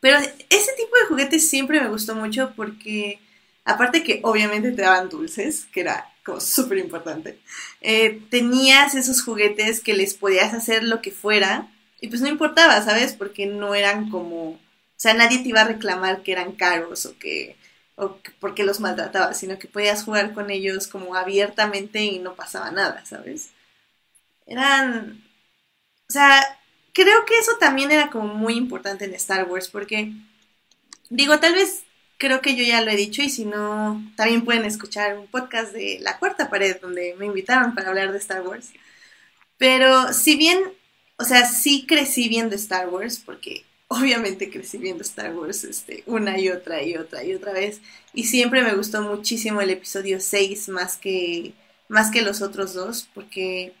pero ese tipo de juguetes siempre me gustó mucho porque, aparte que obviamente te daban dulces, que era como súper importante, eh, tenías esos juguetes que les podías hacer lo que fuera y pues no importaba, ¿sabes? Porque no eran como, o sea, nadie te iba a reclamar que eran caros o que, o que porque los maltratabas, sino que podías jugar con ellos como abiertamente y no pasaba nada, ¿sabes? Eran, o sea, creo que eso también era como muy importante en Star Wars, porque digo, tal vez creo que yo ya lo he dicho y si no, también pueden escuchar un podcast de La Cuarta Pared donde me invitaron para hablar de Star Wars. Pero si bien, o sea, sí crecí viendo Star Wars, porque obviamente crecí viendo Star Wars este, una y otra y otra y otra vez, y siempre me gustó muchísimo el episodio 6 más que, más que los otros dos, porque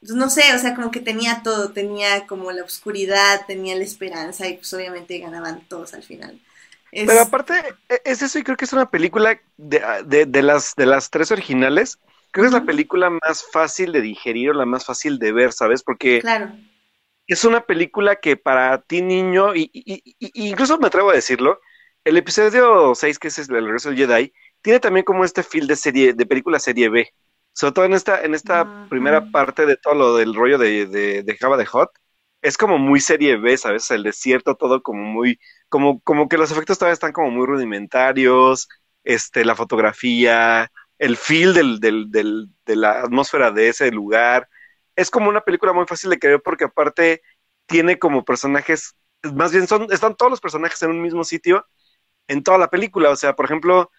pues, no sé, o sea, como que tenía todo, tenía como la oscuridad, tenía la esperanza y pues obviamente ganaban todos al final. Es-
Pero aparte, e- es eso y creo que es una película de, de, de las, de las tres originales, creo que es la película más fácil de digerir o la más fácil de ver, ¿sabes? Porque
claro,
es una película que para ti niño, y, y- incluso me atrevo a decirlo, el episodio 6, que es el regreso del Jedi, tiene también como este feel de serie, de película serie B. Sobre todo en esta, en esta primera parte de todo lo del rollo de, de, de Java de Hot, es como muy serie B, ¿sabes? El desierto, todo como muy, como, como que los efectos todavía están como muy rudimentarios, este, la fotografía, el feel del, del, del, de la atmósfera de ese lugar. Es como una película muy fácil de creer porque aparte tiene como personajes, más bien son, están todos los personajes en un mismo sitio en toda la película. O sea, por ejemplo,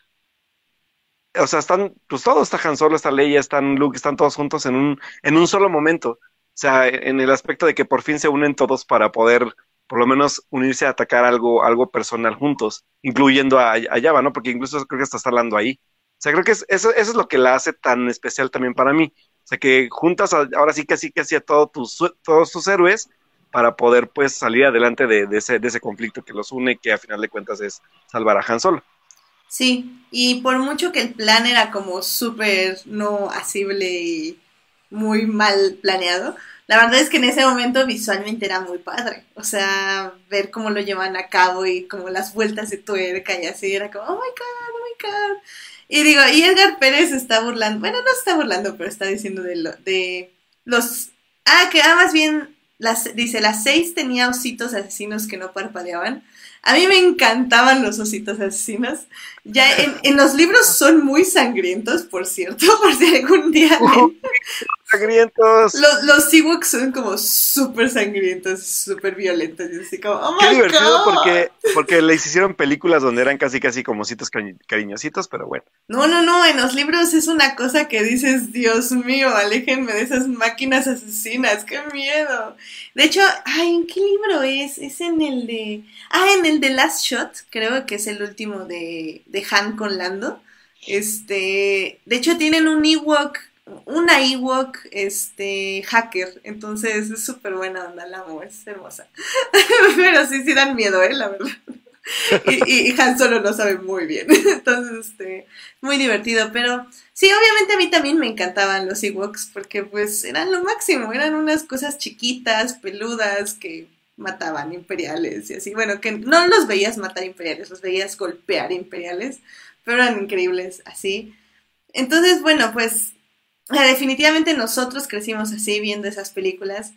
o sea, están, pues todos, está Han Solo, está Leia, están Luke, están todos juntos en un, en un solo momento. O sea, en el aspecto de que por fin se unen todos para poder, por lo menos, unirse a atacar algo, algo personal juntos, incluyendo a, a ¿no? Porque incluso creo que hasta está hablando ahí. O sea, creo que es- eso, eso es lo que la hace tan especial también para mí. O sea, que juntas a- ahora sí casi casi a todos tus, todos tus héroes para poder pues salir adelante de, de ese, de ese conflicto que los une, que a final de cuentas es salvar a Han Solo.
sí, y por mucho que el plan era como súper no asible y muy mal planeado, la verdad es que en ese momento visualmente era muy padre. O sea, ver cómo lo llevan a cabo y como las vueltas de tuerca y así, era como, oh my god, oh my god. Y digo, y Edgar Pérez está burlando, bueno, no está burlando, pero está diciendo de, lo, de los... Ah, que ah, más bien, las, dice, las seis tenía ositos asesinos que no parpadeaban. A mí me encantaban los ositos asesinos. Ya en, en los libros son muy sangrientos, por cierto, por si algún día.
Sangrientos.
Los, los Ewoks son como súper sangrientos, súper violentos. Y así como, oh
Qué
my
divertido
God.
porque, porque les hicieron películas donde eran casi casi como cari- cariñositos, pero bueno.
No, no, no, en los libros es una cosa que dices, Dios mío, aléjenme de esas máquinas asesinas, qué miedo. De hecho, ay, ¿en qué libro es? Es en el de... Ah, en el de Last Shot, creo que es el último de, de Han con Lando. Este, de hecho tienen un Ewok, una Ewok, este, hacker, entonces es súper buena onda, la amo, es hermosa. Pero sí, sí dan miedo, eh, la verdad. y, y, Han Solo lo sabe muy bien. Entonces, este, muy divertido. Pero sí, obviamente a mí también me encantaban los Ewoks porque pues eran lo máximo. Eran unas cosas chiquitas, peludas, que mataban imperiales y así. Bueno, que no los veías matar imperiales, los veías golpear imperiales, pero eran increíbles así. Entonces, bueno, pues definitivamente nosotros crecimos así viendo esas películas.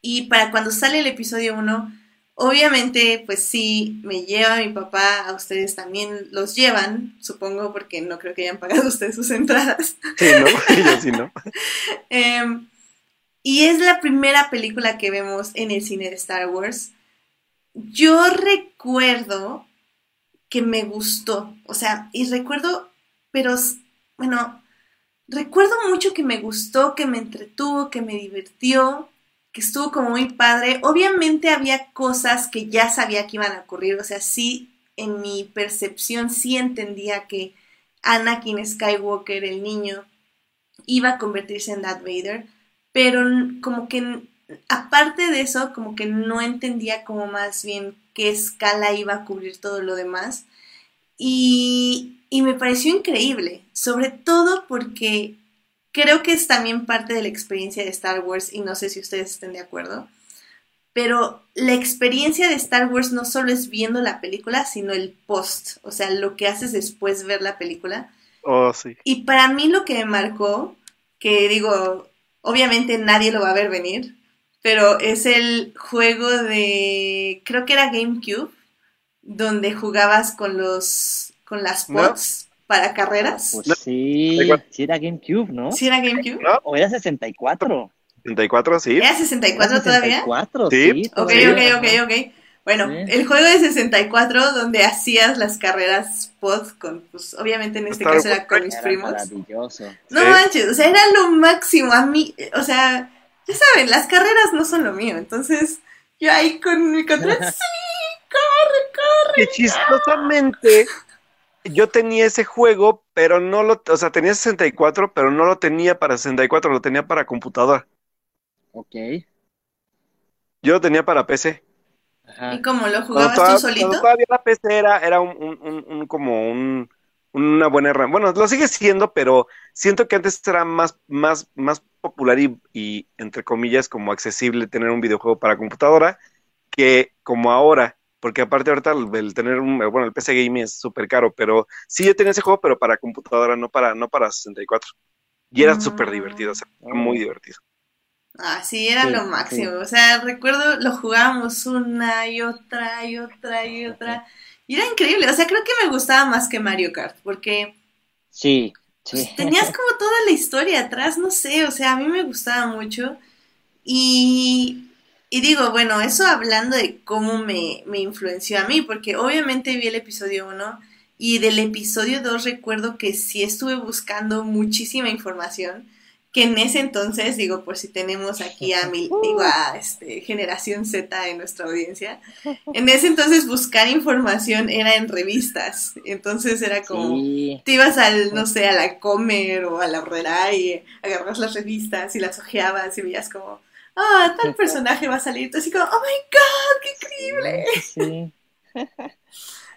Y para cuando sale el episodio 1, obviamente, pues sí, me lleva mi papá, a ustedes también los llevan, supongo, porque no creo que hayan pagado ustedes sus entradas.
Sí, no, yo sí no.
Em, y es la primera película que vemos en el cine de Star Wars. Yo recuerdo que me gustó, o sea, y recuerdo, pero bueno, recuerdo mucho que me gustó, que me entretuvo, que me divirtió, que estuvo como muy padre. Obviamente había cosas que ya sabía que iban a ocurrir, o sea, sí, en mi percepción sí entendía que Anakin Skywalker, el niño, iba a convertirse en Darth Vader, pero como que aparte de eso, como que no entendía como más bien qué escala iba a cubrir todo lo demás. Y, y me pareció increíble, sobre todo porque creo que es también parte de la experiencia de Star Wars y no sé si ustedes estén de acuerdo, pero la experiencia de Star Wars no solo es viendo la película, sino el post, o sea, lo que haces después de ver la película.
Oh, sí.
Y para mí lo que me marcó, que digo, obviamente nadie lo va a ver venir, pero es el juego de, creo que era GameCube, donde jugabas con los, con las pods para carreras.
Pues sí, sí era GameCube, ¿no?
Sí era GameCube.
O era 64.
64, sí.
¿Era 64 todavía?
64,
sí.
sí
ok, ok, ok, ok. Bueno, el juego de 64 donde hacías las carreras pod con, pues obviamente en este caso era con mis primos.
Maravilloso.
No manches, o sea, era lo máximo a mí, o sea, ya saben, las carreras no son lo mío, entonces yo ahí con mi control, sí, corre, corre.
Que chistosamente yo tenía ese juego, pero no lo, o sea, tenía 64, pero no lo tenía para 64, lo tenía para computadora.
Ok.
Yo lo tenía para PC.
¿Y cómo lo jugabas tú solito?
todavía la PC era, era un, un, un, como un, una buena herramienta. Bueno, lo sigue siendo, pero siento que antes era más, más, más popular y, y, entre comillas, como accesible tener un videojuego para computadora que como ahora. Porque aparte ahorita el, tener un, bueno, el PC Gaming es súper caro, pero sí yo tenía ese juego, pero para computadora, no para, no para 64. Y era súper divertido, o sea, era muy divertido.
Ah, sí, era lo máximo. O sea, recuerdo, lo jugábamos una y otra y otra y otra. Y era increíble. O sea, creo que me gustaba más que Mario Kart, porque.
Sí,
pues, tenías como toda la historia atrás, no sé. O sea, a mí me gustaba mucho. Y. Y digo, bueno, eso hablando de cómo me, me influenció a mí, porque obviamente vi el episodio 1 y del episodio 2 recuerdo que sí estuve buscando muchísima información que en ese entonces, digo, por si tenemos aquí a mi, digo, a este, generación Z en nuestra audiencia, en ese entonces buscar información era en revistas, entonces era como, te ibas al, no sé, a la Comer o a la Horrera y agarras las revistas y las ojeabas y veías como, ah, tal personaje va a salir, así como, oh my god, qué increíble.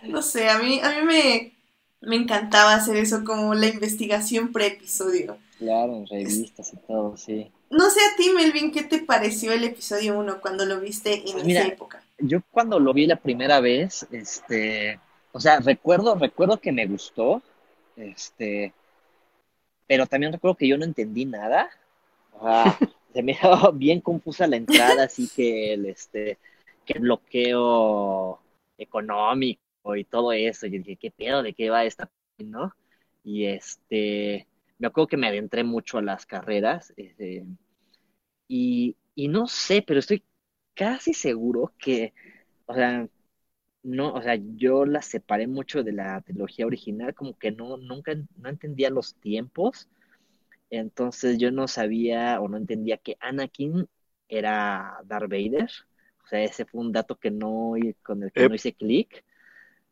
no sé, a mí, a mí me, me encantaba hacer eso como la investigación pre-episodio
Claro, en revistas y todo, sí.
No sé a ti, Melvin, ¿qué te pareció el episodio 1 cuando lo viste en
pues esa
época?
Yo cuando lo vi la primera vez, este, o sea, recuerdo, recuerdo que me gustó, este, pero también recuerdo que yo no entendí nada. Sea, se me daba bien confusa la entrada, así que el, este, que bloqueo económico y todo eso. Yo dije, ¿qué pedo? ¿De qué va esta? ¿No? Y este, me acuerdo que me adentré mucho a las carreras este, y, y, no sé, pero estoy casi seguro que, o sea, no, o sea, yo las separé mucho de la trilogía original, como que no, nunca, no entendía los tiempos, entonces yo no sabía o no entendía que Anakin era Darth Vader, o sea, ese fue un dato que no, con el que no hice clic,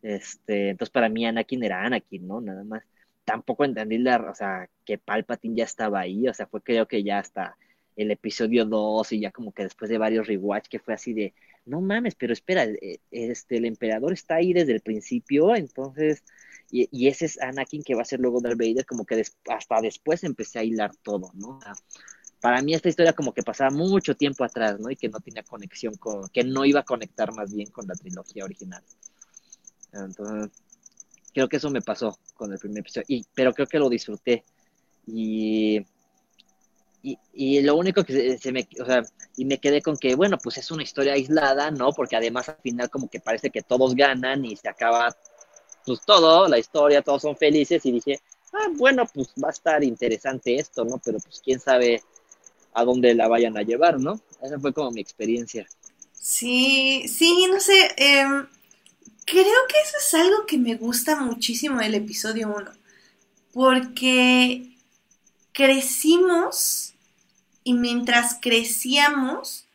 este, entonces para mí Anakin era Anakin, ¿no? Nada más. Tampoco entendí la, o sea, que Palpatine ya estaba ahí, o sea, fue creo que ya hasta el episodio 2 y ya como que después de varios rewatch que fue así de, no mames, pero espera, eh, este, el emperador está ahí desde el principio, entonces, y, ese es Anakin que va a ser luego Darth Vader, como que hasta después empecé a hilar todo, ¿no? para mí esta historia como que pasaba mucho tiempo atrás, ¿no? Y que no tenía conexión con, que no iba a conectar más bien con la trilogía original. Entonces, creo que eso me pasó con el primer episodio, y, pero creo que lo disfruté. Y y, lo único que se, me, o sea, y me quedé con que, bueno, pues es una historia aislada, ¿no? Porque además al final como que parece que todos ganan y se acaba, pues todo, la historia, todos son felices y dije, ah, bueno, pues va a estar interesante esto, ¿no? Pero pues quién sabe a dónde la vayan a llevar, ¿no? Esa fue como mi experiencia.
Sí, sí, no sé, em, creo que eso es algo que me gusta muchísimo del episodio 1, porque crecimos y mientras crecíamos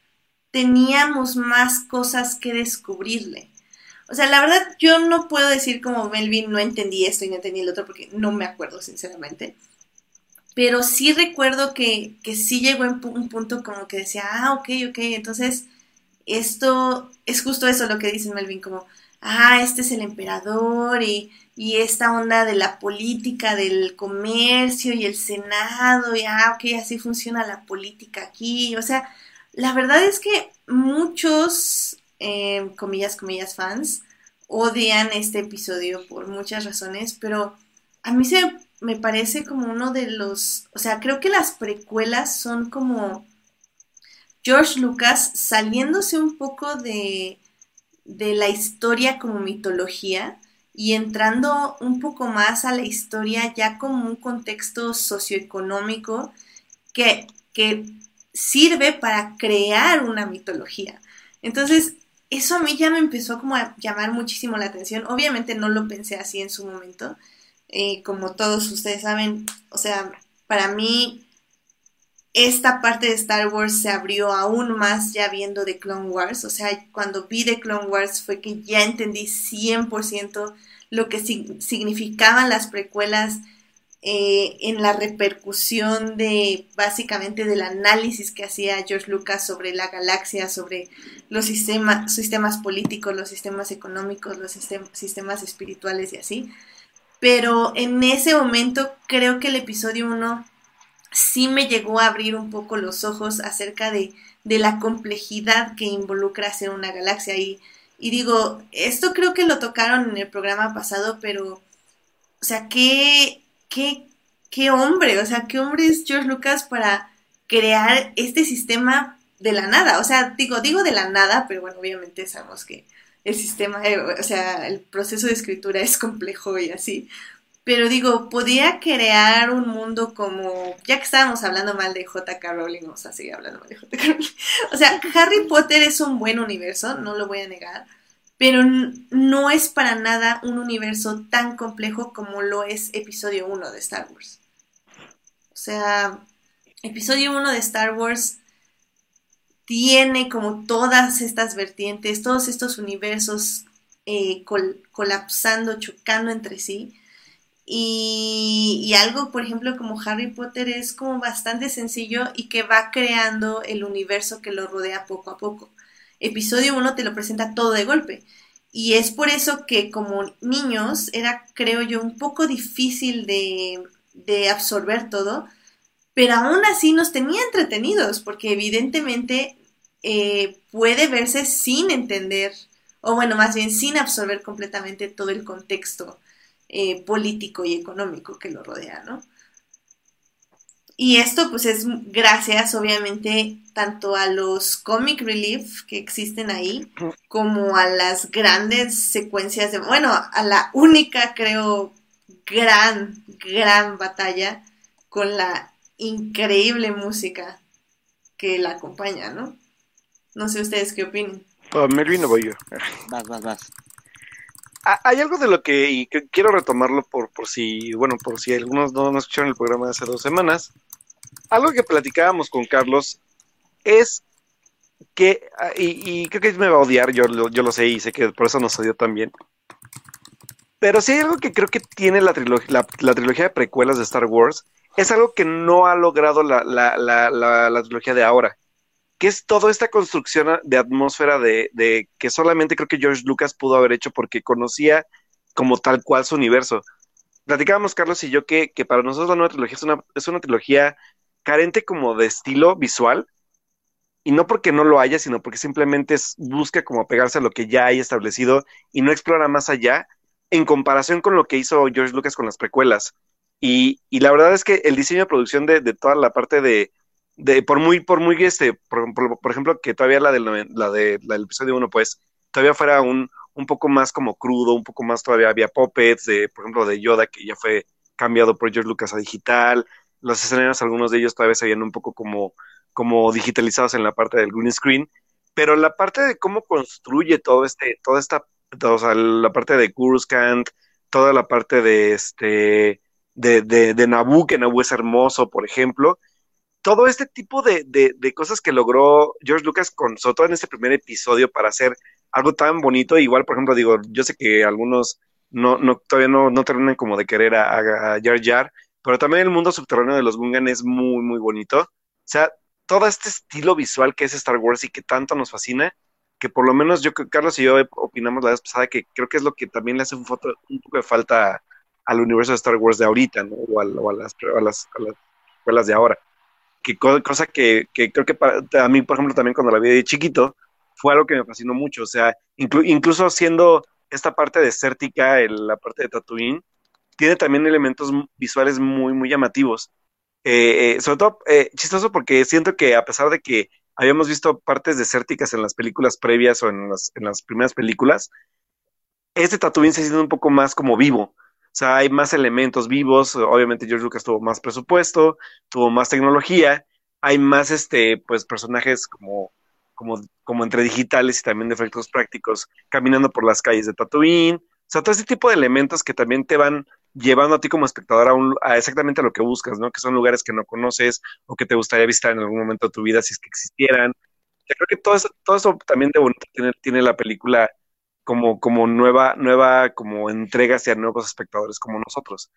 teníamos más cosas que descubrirle. O sea, la verdad yo no puedo decir como Melvin no entendí esto y no entendí el otro porque no me acuerdo sinceramente. Pero sí recuerdo que, que sí llegó en un punto como que decía, ah, ok, ok, entonces esto es justo eso lo que dice Melvin, como, ah, este es el emperador y y esta onda de la política, del comercio y el Senado, y ah, ok, así funciona la política aquí. O sea, la verdad es que muchos, em, comillas, comillas, fans odian este episodio por muchas razones, pero a mí se me parece como uno de los, o sea, creo que las precuelas son como George Lucas saliéndose un poco de, de la historia como mitología y entrando un poco más a la historia ya como un contexto socioeconómico que, que sirve para crear una mitología. Entonces, eso a mí ya me empezó como a llamar muchísimo la atención. Obviamente no lo pensé así en su momento. Eh, como todos ustedes saben, o sea, para mí esta parte de Star Wars se abrió aún más ya viendo The Clone Wars. O sea, cuando vi The Clone Wars fue que ya entendí 100% lo que significaban las precuelas eh, en la repercusión de básicamente del análisis que hacía George Lucas sobre la galaxia, sobre los sistemas, sistemas políticos, los sistemas económicos, los sistemas espirituales y así. Pero en ese momento creo que el episodio 1 sí me llegó a abrir un poco los ojos acerca de, de la complejidad que involucra hacer una galaxia. Y, y digo, esto creo que lo tocaron en el programa pasado, pero, o sea, qué, qué, qué hombre, o sea, qué hombre es George Lucas para crear este sistema de la nada. O sea, digo, digo de la nada, pero bueno, obviamente sabemos que el sistema, eh, o sea, el proceso de escritura es complejo y así. Pero digo, podía crear un mundo como, ya que estábamos hablando mal de J.K. Rowling, vamos a seguir hablando mal de J.K. Rowling. O sea, Harry Potter es un buen universo, no lo voy a negar, pero no es para nada un universo tan complejo como lo es episodio 1 de Star Wars. O sea, episodio 1 de Star Wars tiene como todas estas vertientes, todos estos universos eh, colapsando, chocando entre sí y, algo, por ejemplo, como Harry Potter es como bastante sencillo y que va creando el universo que lo rodea poco a poco. Episodio 1 te lo presenta todo de golpe. Y es por eso que como niños era, creo yo, un poco difícil de, de absorber todo, pero aún así nos tenía entretenidos, porque evidentemente eh, puede verse sin entender, o bueno, más bien sin absorber completamente todo el contexto eh, político y económico que lo rodea, ¿no? Y esto pues es gracias obviamente tanto a los comic relief que existen ahí como a las grandes secuencias de, bueno, a la única creo gran, gran batalla con la increíble música que la acompaña, ¿no? No sé ustedes qué opinan.
Oh, Melvin voy yo.
Vas, vas, vas.
Ah, hay algo de lo que, y que quiero retomarlo por, por si, bueno, por si algunos no, no escucharon el programa de hace dos semanas. Algo que platicábamos con Carlos es que, ah, y, creo que me va a odiar, yo, yo lo sé y sé que por eso nos odió también. Pero si hay algo que creo que tiene la, trilogía, la, trilogía de precuelas de Star Wars, es algo que no ha logrado la, la, la, trilogía de ahora. que es toda esta construcción de atmósfera de, de, que solamente creo que George Lucas pudo haber hecho porque conocía como tal cual su universo. Platicábamos, Carlos y yo, que, que para nosotros la nueva trilogía es una, es una trilogía carente como de estilo visual, y no porque no lo haya, sino porque simplemente busca como pegarse a lo que ya hay establecido y no explora más allá en comparación con lo que hizo George Lucas con las precuelas. Y, y la verdad es que el diseño de producción de, de toda la parte de, de, por muy, por muy, este, por, por, ejemplo, que todavía la, del, la, de, la del episodio 1, pues, todavía fuera un, un poco más como crudo, un poco más todavía había puppets, de, por ejemplo, de Yoda, que ya fue cambiado por George Lucas a digital, los escenarios, algunos de ellos todavía se veían un poco como, como digitalizados en la parte del green screen, pero la parte de cómo construye todo este, toda esta, o sea, la parte de Coruscant, toda la parte de este, de, de, de que Naboo es hermoso, por ejemplo, todo este tipo de, de, de, cosas que logró George Lucas con, sobre todo en este primer episodio, para hacer algo tan bonito, igual, por ejemplo, digo, yo sé que algunos no, no, todavía no, no terminan como de querer a, a Jar Jar, pero también el mundo subterráneo de los Gungan es muy, muy bonito. O sea, todo este estilo visual que es Star Wars y que tanto nos fascina, que por lo menos yo, Carlos y yo opinamos la vez pasada que creo que es lo que también le hace un, foto, un poco de falta al universo de Star Wars de ahorita, ¿no? O a, o a las, a las, a las escuelas de ahora. Que cosa que, que creo que para, a mí, por ejemplo, también cuando la vi de chiquito, fue algo que me fascinó mucho. O sea, inclu, incluso siendo esta parte desértica, el, la parte de Tatooine, tiene también elementos visuales muy, muy llamativos. Eh, eh, sobre todo eh, chistoso porque siento que a pesar de que habíamos visto partes desérticas en las películas previas o en las, en las primeras películas, este Tatooine se siente un poco más como vivo. O sea, hay más elementos vivos. Obviamente George Lucas tuvo más presupuesto, tuvo más tecnología, hay más este, pues, personajes como, como, como entre digitales y también de efectos prácticos caminando por las calles de Tatooine. O sea, todo ese tipo de elementos que también te van llevando a ti como espectador a, un, a exactamente a lo que buscas, ¿no? Que son lugares que no conoces o que te gustaría visitar en algún momento de tu vida si es que existieran. Yo creo que todo eso, todo eso también de bonito tiene, tiene la película como, como nueva, nueva, como entrega hacia nuevos espectadores como nosotros.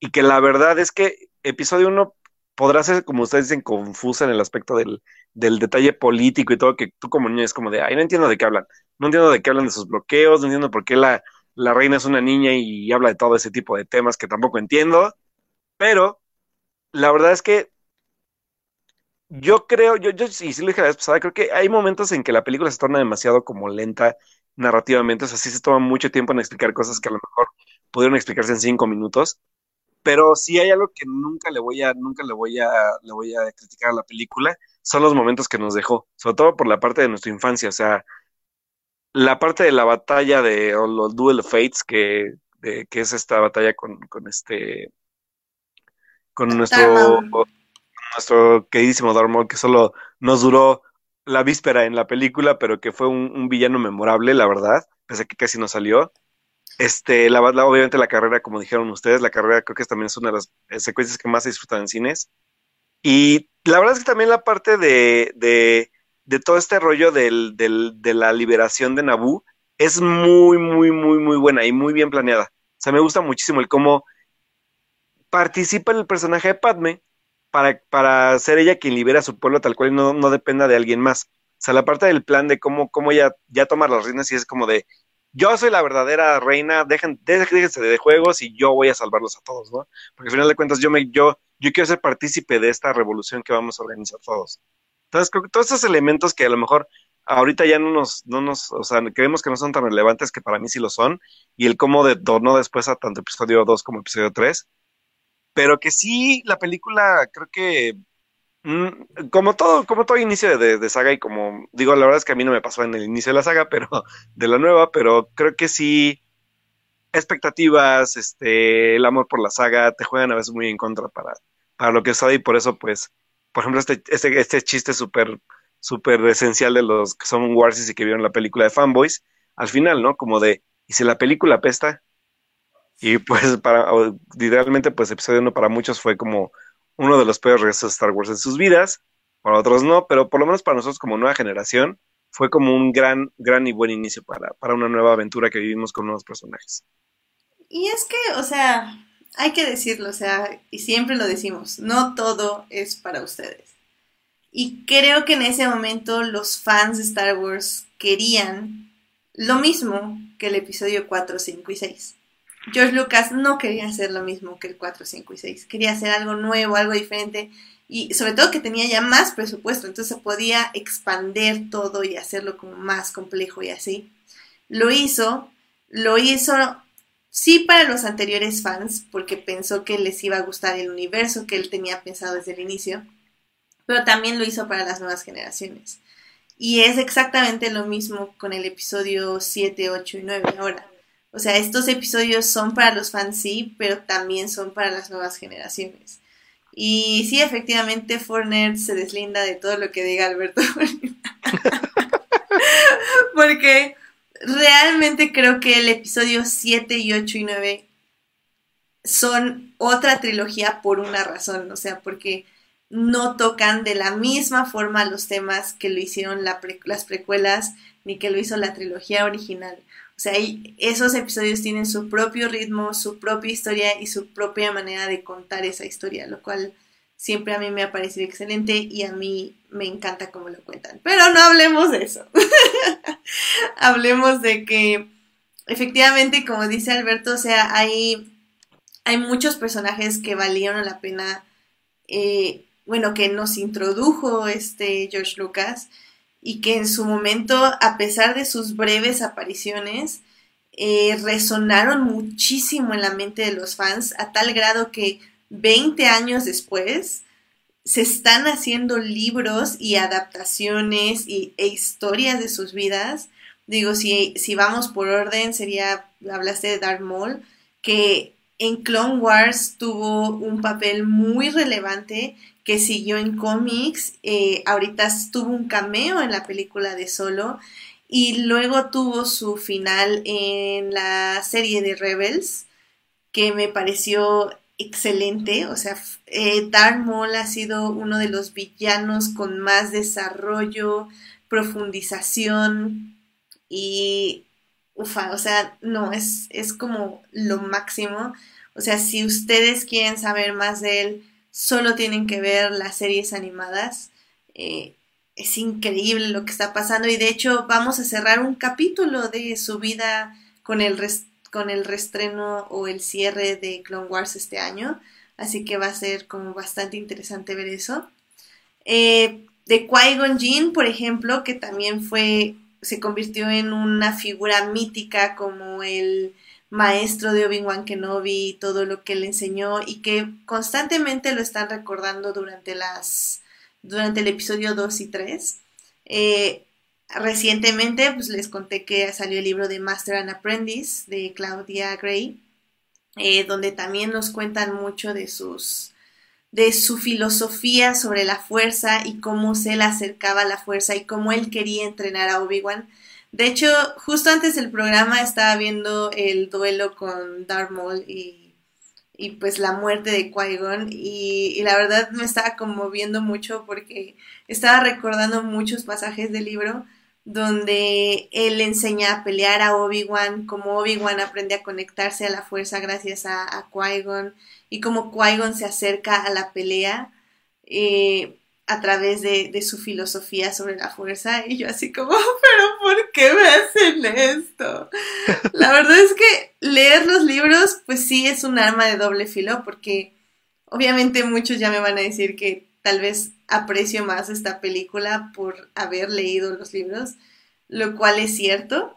Y que la verdad es que episodio 1 podrá ser, como ustedes dicen, confusa en el aspecto del, del detalle político y todo, que tú como niño es como de, ay, no entiendo de qué hablan, no entiendo de qué hablan de sus bloqueos, no entiendo por qué la, la reina es una niña y habla de todo ese tipo de temas que tampoco entiendo, pero la verdad es que yo creo, yo, yo sí, sí lo dije la vez pasada, creo que hay momentos en que la película se torna demasiado como lenta narrativamente, o sea, sí se toma mucho tiempo en explicar cosas que a lo mejor pudieron explicarse en cinco minutos, pero sí hay algo que nunca le voy a, nunca le voy a, le voy a criticar a la película, son los momentos que nos dejó, sobre todo por la parte de nuestra infancia, o sea, la parte de la batalla de o los Duel Fates, que, de, que es esta batalla con, con este con nuestro nuestro queridísimo Darth que solo nos duró la víspera en la película, pero que fue un, un villano memorable, la verdad, pese a que casi no salió. Este, la, la, obviamente la carrera, como dijeron ustedes, la carrera creo que también es una de las eh, secuencias que más se disfrutan en cines. Y la verdad es que también la parte de, de de todo este rollo de la liberación de Naboo es muy, muy, muy, muy buena y muy bien planeada. O sea, me gusta muchísimo el cómo participa el personaje de Padme para, para ser ella quien libera a su pueblo tal cual y no, no dependa de alguien más. O sea, la parte del plan de cómo, cómo ella ya toma las reinas y es como de, yo soy la verdadera reina, dejen, déjense de juegos y yo voy a salvarlos a todos, ¿no? Porque al final de cuentas yo, me, yo, yo quiero ser partícipe de esta revolución que vamos a organizar todos. Entonces, creo que todos esos elementos que a lo mejor ahorita ya no nos, no nos, o sea, creemos que no son tan relevantes que para mí sí lo son, y el cómo detonó después a tanto episodio 2 como episodio 3, pero que sí, la película creo que, mm, como todo, como todo inicio de, saga, y como digo, la verdad es que a mí no me pasó en el inicio de la saga, pero de la nueva, pero creo que sí, expectativas, este, el amor por la saga, te juegan a veces muy en contra para, para lo que es y por eso pues por ejemplo, este, este, este chiste súper súper esencial de los que son Warsis y que vieron la película de Fanboys, al final, ¿no? Como de, ¿y si la película apesta? Y pues, para, literalmente, pues episodio 1 para muchos fue como uno de los peores regresos de Star Wars en sus vidas, para otros no, pero por lo menos para nosotros como nueva generación, fue como un gran, gran y buen inicio para, para una nueva aventura que vivimos con nuevos personajes.
Y es que, o sea, hay que decirlo, o sea, y siempre lo decimos, no todo es para ustedes. Y creo que en ese momento los fans de Star Wars querían lo mismo que el episodio 4, 5 y 6. George Lucas no quería hacer lo mismo que el 4, 5 y 6. Quería hacer algo nuevo, algo diferente. Y sobre todo que tenía ya más presupuesto, entonces podía expander todo y hacerlo como más complejo y así. Lo hizo, lo hizo sí para los anteriores fans, porque pensó que les iba a gustar el universo que él tenía pensado desde el inicio, pero también lo hizo para las nuevas generaciones. Y es exactamente lo mismo con el episodio 7, 8 y 9 ahora. O sea, estos episodios son para los fans, sí, pero también son para las nuevas generaciones. Y sí, efectivamente, Fortnite se deslinda de todo lo que diga Alberto. Porque realmente creo que el episodio 7 y 8 y 9 son otra trilogía por una razón, o sea, porque no tocan de la misma forma los temas que lo hicieron las precuelas ni que lo hizo la trilogía original. O sea, esos episodios tienen su propio ritmo, su propia historia y su propia manera de contar esa historia, lo cual siempre a mí me ha parecido excelente y a mí me encanta cómo lo cuentan. Pero no hablemos de eso. hablemos de que efectivamente, como dice Alberto, o sea, hay, hay muchos personajes que valieron la pena, eh, bueno, que nos introdujo este George Lucas y que en su momento, a pesar de sus breves apariciones, eh, resonaron muchísimo en la mente de los fans, a tal grado que 20 años después se están haciendo libros y adaptaciones y, e historias de sus vidas. Digo, si, si vamos por orden, sería, hablaste de Darth Maul, que en Clone Wars tuvo un papel muy relevante que siguió en cómics, eh, ahorita tuvo un cameo en la película de Solo y luego tuvo su final en la serie de Rebels, que me pareció excelente, o sea, eh, Darth Maul ha sido uno de los villanos con más desarrollo, profundización y ufa, o sea, no, es, es como lo máximo. O sea, si ustedes quieren saber más de él, solo tienen que ver las series animadas. Eh, es increíble lo que está pasando y de hecho vamos a cerrar un capítulo de su vida con el, con el restreno o el cierre de Clone Wars este año. Así que va a ser como bastante interesante ver eso. Eh, de Qui-Gon por ejemplo, que también fue, se convirtió en una figura mítica como el maestro de Obi-Wan Kenobi todo lo que le enseñó y que constantemente lo están recordando durante las durante el episodio 2 y 3. Eh, recientemente pues les conté que salió el libro de Master and Apprentice de Claudia Gray, eh, donde también nos cuentan mucho de sus de su filosofía sobre la fuerza y cómo se le acercaba a la fuerza y cómo él quería entrenar a Obi-Wan. De hecho, justo antes del programa estaba viendo el duelo con Darth Maul y, y pues la muerte de Qui-Gon y, y, la verdad me estaba conmoviendo mucho porque estaba recordando muchos pasajes del libro donde él enseña a pelear a Obi-Wan, como Obi-Wan aprende a conectarse a la fuerza gracias a, a Qui-Gon y como Qui-Gon se acerca a la pelea. Eh, a través de, su filosofía sobre la fuerza y yo así como, pero ¿por qué me hacen esto? La verdad es que leer los libros pues sí es un arma de doble filo porque obviamente muchos ya me van a decir que tal vez aprecio más esta película por haber leído los libros, lo cual es cierto,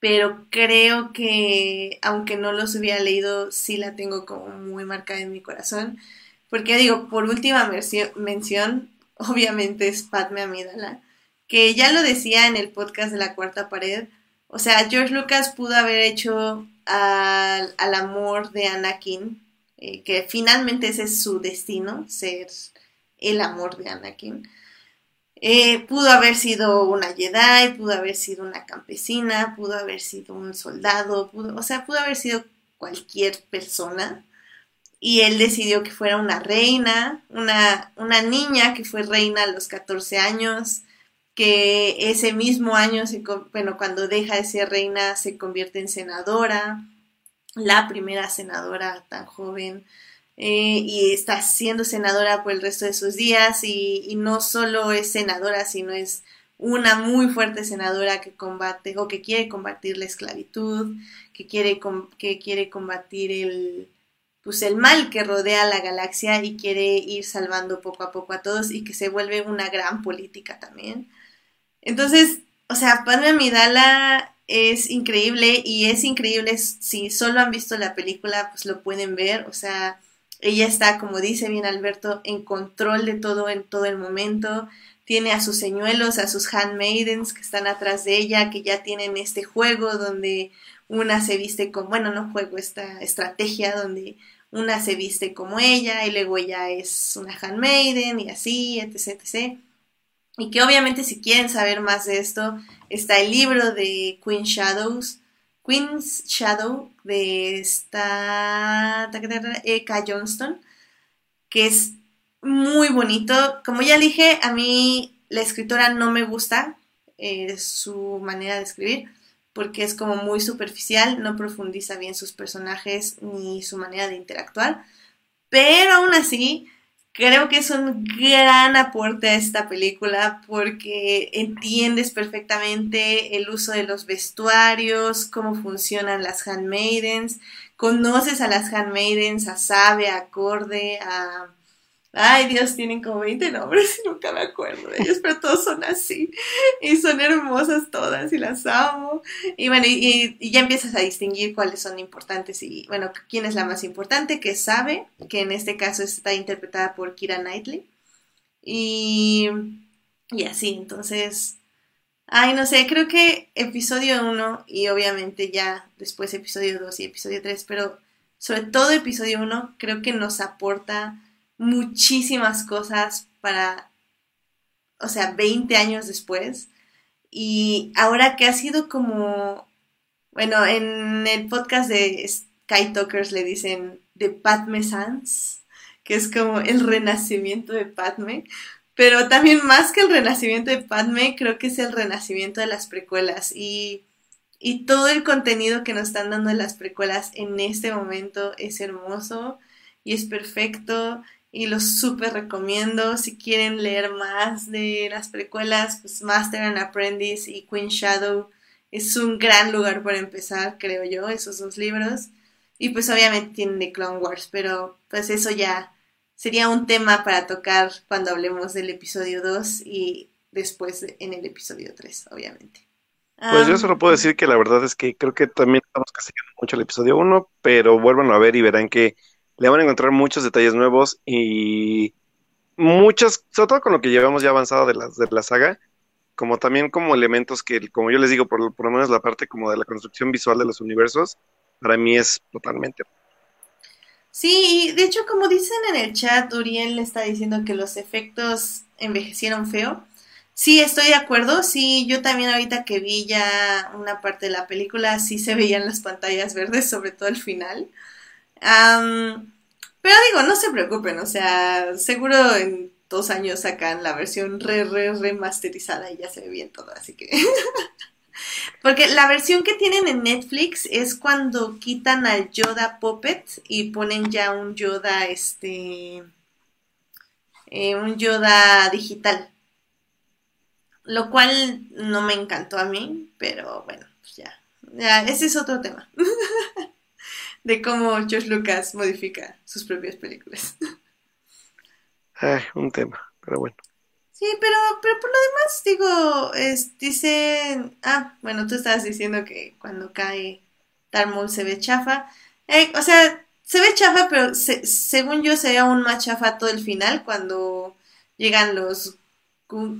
pero creo que aunque no los hubiera leído sí la tengo como muy marcada en mi corazón porque digo, por última mención, obviamente es Padme Amidala, que ya lo decía en el podcast de la cuarta pared. O sea, George Lucas pudo haber hecho al, amor de Anakin, eh, que finalmente ese es su destino, ser el amor de Anakin. Eh, pudo haber sido una Jedi, pudo haber sido una campesina, pudo haber sido un soldado, pudo, o sea, pudo haber sido cualquier persona y él decidió que fuera una reina, una, una niña que fue reina a los 14 años, que ese mismo año, se, bueno, cuando deja de ser reina se convierte en senadora, la primera senadora tan joven, eh, y está siendo senadora por el resto de sus días y, y no solo es senadora, sino es una muy fuerte senadora que combate o que quiere combatir la esclavitud, que quiere, que quiere combatir el, pues el mal que rodea la galaxia y quiere ir salvando poco a poco a todos y que se vuelve una gran política también. Entonces, o sea, Padme Amidala es increíble y es increíble si solo han visto la película, pues lo pueden ver, o sea, ella está, como dice bien Alberto, en control de todo en todo el momento tiene a sus señuelos, a sus handmaidens que están atrás de ella, que ya tienen este juego donde una se viste como, bueno, no juego, esta estrategia donde una se viste como ella y luego ella es una handmaiden y así, etc, etc. Y que obviamente si quieren saber más de esto, está el libro de Queen Shadows, Queen's Shadow de esta Eka Johnston, que es muy bonito. Como ya dije, a mí la escritora no me gusta eh, su manera de escribir porque es como muy superficial, no profundiza bien sus personajes ni su manera de interactuar, pero aún así creo que es un gran aporte a esta película porque entiendes perfectamente el uso de los vestuarios, cómo funcionan las handmaidens, conoces a las handmaidens a sabe, acorde, a Ay, Dios, tienen como 20 nombres y nunca me acuerdo de ellos, pero todos son así. Y son hermosas todas y las amo. Y bueno, y, ya empiezas a distinguir cuáles son importantes y, bueno, quién es la más importante, que sabe, que en este caso está interpretada por Kira Knightley. Y, y así, entonces... Ay, no sé, creo que episodio 1 y obviamente ya después episodio 2 y episodio 3, pero sobre todo episodio 1 creo que nos aporta muchísimas cosas para, o sea, 20 años después. Y ahora que ha sido como, bueno, en el podcast de Sky Talkers le dicen de Padme Sans, que es como el renacimiento de Padme. Pero también más que el renacimiento de Padme, creo que es el renacimiento de las precuelas. Y, y todo el contenido que nos están dando en las precuelas en este momento es hermoso y es perfecto y los súper recomiendo. Si quieren leer más de las precuelas, pues Master and Apprentice y Queen Shadow es un gran lugar para empezar, creo yo, esos dos libros. Y pues obviamente tienen de Clone Wars, pero pues eso ya sería un tema para tocar cuando hablemos del episodio 2 y después en el episodio 3, obviamente.
Pues yo solo puedo decir que la verdad es que creo que también estamos castigando mucho el episodio 1, pero vuelvan a ver y verán que le van a encontrar muchos detalles nuevos y muchas, sobre todo con lo que llevamos ya avanzado de la, de la saga, como también como elementos que, como yo les digo, por, por lo menos la parte como de la construcción visual de los universos, para mí es totalmente.
Sí, de hecho, como dicen en el chat, Uriel le está diciendo que los efectos envejecieron feo. Sí, estoy de acuerdo. Sí, yo también ahorita que vi ya una parte de la película, sí se veían las pantallas verdes, sobre todo al final pero digo, no se preocupen, o sea, seguro en dos años sacan la versión re, re, remasterizada y ya se ve bien todo, así que... Porque la versión que tienen en Netflix es cuando quitan al Yoda Puppet y ponen ya un Yoda, este... Eh, un Yoda digital. Lo cual no me encantó a mí, pero bueno, pues ya. Ya, ese es otro tema. de cómo George Lucas modifica sus propias películas.
Ay, un tema, pero bueno.
Sí, pero, pero por lo demás, digo, es, dicen, ah, bueno, tú estabas diciendo que cuando cae Darth se ve chafa. Eh, o sea, se ve chafa, pero según yo se ve aún más chafa todo el final cuando llegan los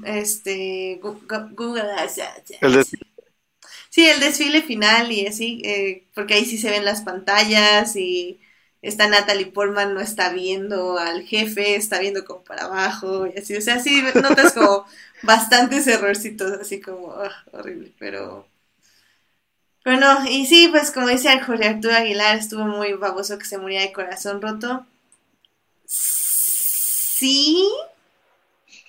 este Google,
el
Sí, el desfile final y así, eh, porque ahí sí se ven las pantallas y está Natalie Portman, no está viendo al jefe, está viendo como para abajo y así, o sea, sí notas como bastantes errorcitos, así como ah, horrible, pero... Bueno, y sí, pues como dice Jorge Arturo Aguilar, estuvo muy baboso que se muriera de corazón roto. Sí,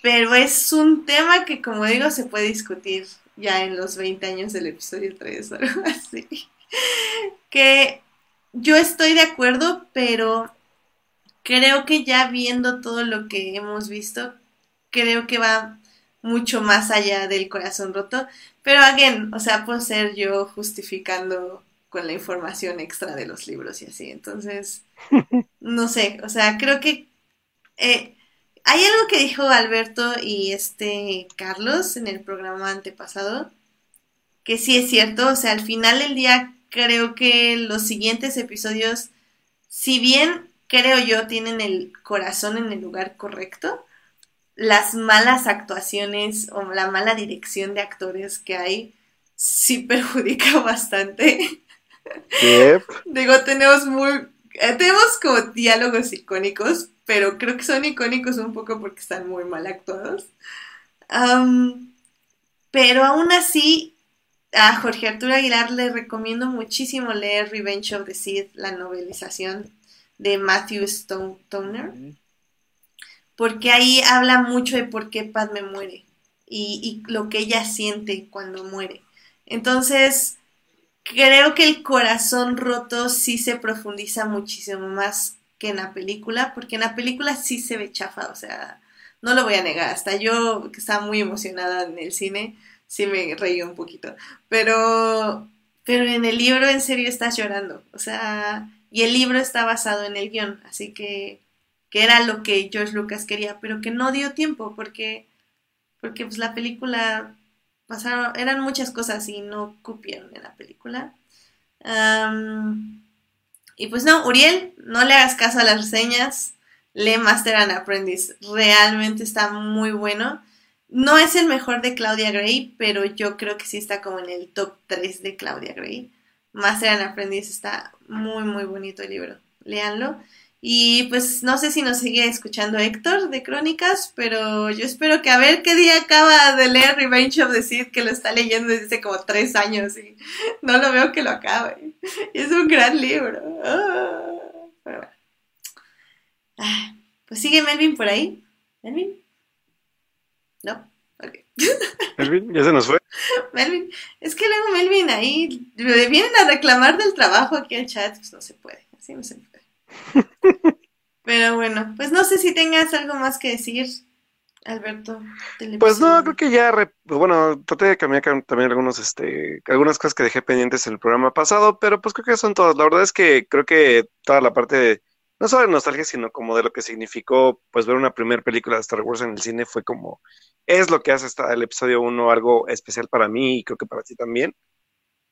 pero es un tema que, como digo, se puede discutir ya en los 20 años del episodio 3 o algo así. Que yo estoy de acuerdo, pero creo que ya viendo todo lo que hemos visto, creo que va mucho más allá del corazón roto. Pero, again, o sea, puedo ser yo justificando con la información extra de los libros y así. Entonces, no sé, o sea, creo que eh, hay algo que dijo Alberto y este Carlos en el programa antepasado, que sí es cierto, o sea, al final del día creo que los siguientes episodios, si bien creo yo tienen el corazón en el lugar correcto, las malas actuaciones o la mala dirección de actores que hay sí perjudica bastante. Digo, tenemos muy eh, tenemos como diálogos icónicos, pero creo que son icónicos un poco porque están muy mal actuados. pero aún así, a Jorge Arturo Aguilar le recomiendo muchísimo leer Revenge of the Sith, la novelización de Matthew Stoner porque ahí habla mucho de por qué Padme muere y, lo que ella siente cuando muere. Entonces, creo que el corazón roto sí se profundiza muchísimo más que en la película, porque en la película sí se ve chafa, o sea, no lo voy a negar, hasta yo que estaba muy emocionada en el cine, sí me reí un poquito, pero, pero en el libro en serio estás llorando, o sea, y el libro está basado en el guion, así que que era lo que George Lucas quería, pero que no dio tiempo porque, porque pues la película pasaron, eran muchas cosas y no cupieron en la película. Y pues no, Uriel, no le hagas caso a las reseñas, lee Master and Apprentice, realmente está muy bueno. No es el mejor de Claudia Gray, pero yo creo que sí está como en el top 3 de Claudia Gray. Master and Apprentice está muy, muy bonito el libro. Léanlo. Y pues no sé si nos sigue escuchando Héctor de Crónicas, pero yo espero que a ver qué día acaba de leer Revenge of the Sith, que lo está leyendo desde hace como tres años y no lo veo que lo acabe. Es un gran libro. Ah, pero bueno. Ah, pues sigue Melvin por ahí. ¿Melvin? ¿No? Ok.
Melvin, ya se nos fue.
Melvin, es que luego Melvin ahí vienen a reclamar del trabajo aquí al chat, pues no se puede, así no se puede. Pero bueno, pues no sé si tengas algo más que decir, Alberto.
Pues no, creo que ya, bueno, traté de cambiar también algunos, este, algunas cosas que dejé pendientes en el programa pasado, pero pues creo que son todas. La verdad es que creo que toda la parte de, no solo de nostalgia, sino como de lo que significó, pues ver una primera película de Star Wars en el cine fue como, es lo que hace hasta el episodio 1 algo especial para mí y creo que para ti también.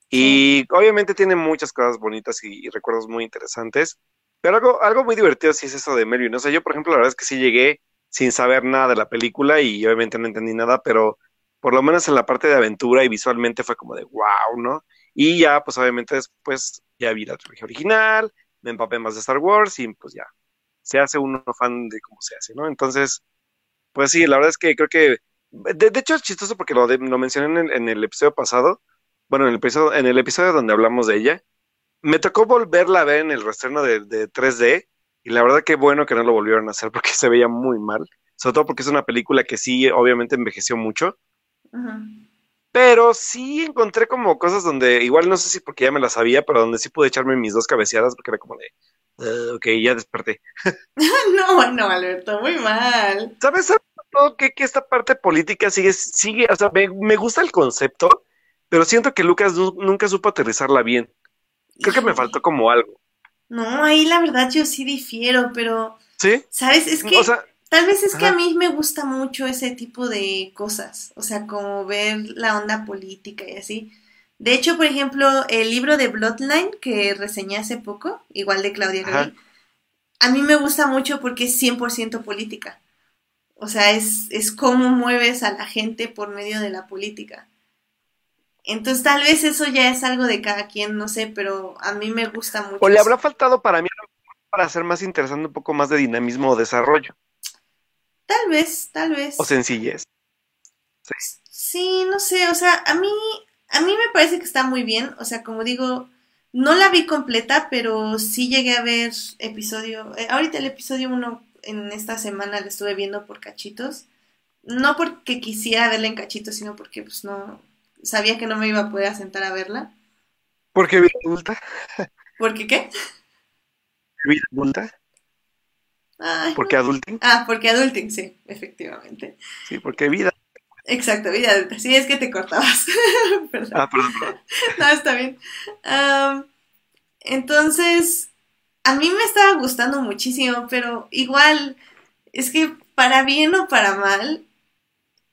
Y obviamente tiene muchas cosas bonitas y recuerdos muy interesantes. Pero algo, algo muy divertido sí es eso de Melvin. O sea, yo, por ejemplo, la verdad es que sí llegué sin saber nada de la película y obviamente no entendí nada, pero por lo menos en la parte de aventura y visualmente fue como de wow, ¿no? Y ya, pues obviamente después ya vi la trilogía original, me empapé más de Star Wars y pues ya, se hace uno fan de cómo se hace, ¿no? Entonces, pues sí, la verdad es que creo que, de, hecho es chistoso porque lo, lo mencioné en el, en el episodio pasado, bueno, en el episodio, en el episodio donde hablamos de ella, me tocó volverla a ver en el restreno de, 3D y la verdad que bueno que no lo volvieron a hacer porque se veía muy mal, sobre todo porque es una película que sí, obviamente envejeció mucho. Pero sí encontré como cosas donde, igual no sé si porque ya me las sabía, pero donde sí pude echarme mis dos cabeceadas porque era como de, uh, ok, ya desperté.
no, no, Alberto, muy mal.
¿Sabes, ¿sabes que, que, esta parte política sigue, sigue, o sea, me, me gusta el concepto, pero siento que Lucas nunca supo aterrizarla bien. Creo que me faltó como algo.
No, ahí la verdad yo sí difiero, pero...
¿Sí?
¿Sabes? Es que... tal vez es que a mí me gusta mucho ese tipo de cosas, o sea, como ver la onda política y así. De hecho, por ejemplo, el libro de Bloodline que reseñé hace poco, igual de Claudia Gray, a mí me gusta mucho porque es 100% política. O sea, es, es cómo mueves a la gente por medio de la política. Entonces tal vez eso ya es algo de cada quien, no sé, pero a mí me gusta mucho.
O le habrá faltado para mí para hacer más interesante un poco más de dinamismo o desarrollo.
Tal vez, tal vez.
O sencillez.
Sí. sí, no sé, o sea, a mí, a mí me parece que está muy bien, o sea, como digo, no la vi completa, pero sí llegué a ver episodio, eh, ahorita el episodio 1 en esta semana lo estuve viendo por cachitos, no porque quisiera verla en cachitos, sino porque pues no, sabía que no me iba a poder sentar a verla.
¿Por qué vida adulta?
¿Por qué qué?
¿Vida adulta?
Ay,
¿Por qué adulting?
Ah, porque adulting, sí, efectivamente.
Sí, porque vida.
Exacto, vida adulta. Sí, es que te cortabas. Perdón.
Ah, perdón. perdón.
No, está bien. Entonces, a mí me estaba gustando muchísimo, pero igual, es que para bien o para mal,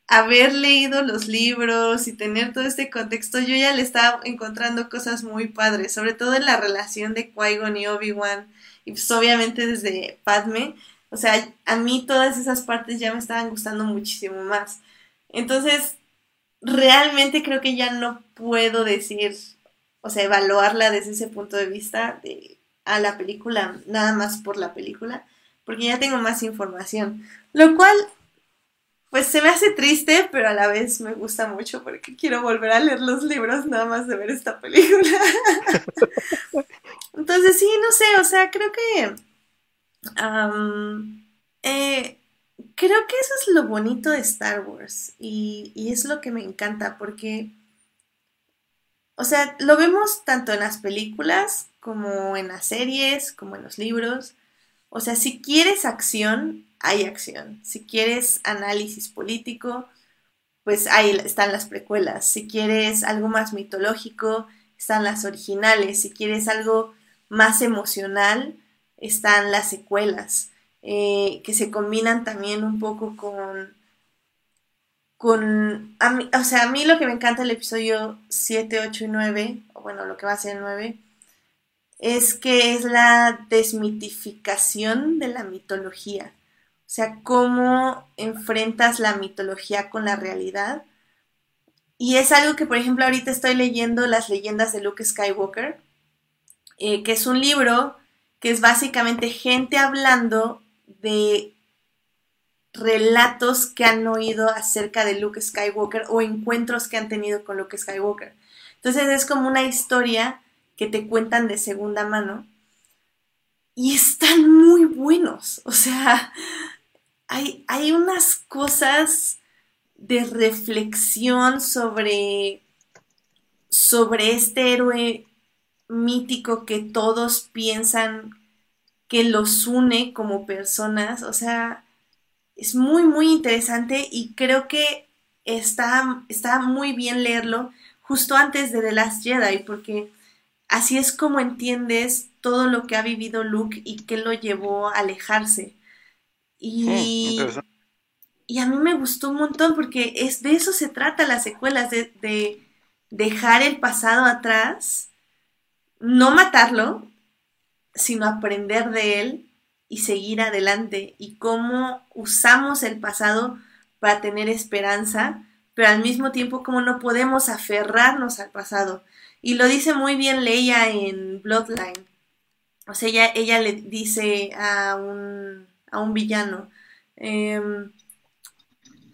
haber leído los libros y tener todo este contexto, yo ya le estaba encontrando cosas muy padres, sobre todo en la relación de Qui-Gon y Obi-Wan, y pues obviamente desde Padme, o sea, a mí todas esas partes ya me estaban gustando muchísimo más. Entonces, realmente creo que ya no puedo decir, o sea, evaluarla desde ese punto de vista de, a la película, nada más por la película, porque ya tengo más información. Lo cual, pues se me hace triste, pero a la vez me gusta mucho porque quiero volver a leer los libros nada más de ver esta película. Entonces, sí, no sé, o sea, creo que... eh, creo que eso es lo bonito de Star Wars y, y es lo que me encanta porque, o sea, lo vemos tanto en las películas como en las series, como en los libros. O sea, si quieres acción, hay acción. Si quieres análisis político, pues ahí están las precuelas. Si quieres algo más mitológico, están las originales. Si quieres algo más emocional, están las secuelas, eh, que se combinan también un poco con... con a mí- o sea, a mí lo que me encanta del episodio 7, 8 y 9, o bueno, lo que va a ser el 9, es que es la desmitificación de la mitología. Sea, cómo enfrentas la mitología con la realidad. Y es algo que, por ejemplo, ahorita estoy leyendo Las leyendas de Luke Skywalker, eh, que es un libro que es básicamente gente hablando de relatos que han oído acerca de Luke Skywalker o encuentros que han tenido con Luke Skywalker. Entonces es como una historia que te cuentan de segunda mano y están muy buenos. O sea, hay, hay unas cosas de reflexión sobre, sobre este héroe mítico que todos piensan que los une como personas. O sea, es muy, muy interesante y creo que está, está muy bien leerlo justo antes de The Last Jedi, porque así es como entiendes todo lo que ha vivido Luke y qué lo llevó a alejarse.
Hmm,
Y, y a mí me gustó un montón porque es de eso se trata las secuelas, de, de dejar el pasado atrás, no matarlo, sino aprender de él y seguir adelante y cómo usamos el pasado para tener esperanza, pero al mismo tiempo cómo no podemos aferrarnos al pasado. Y lo dice muy bien Leia en Bloodline. O sea, ella, ella le dice a un, a un villano, em,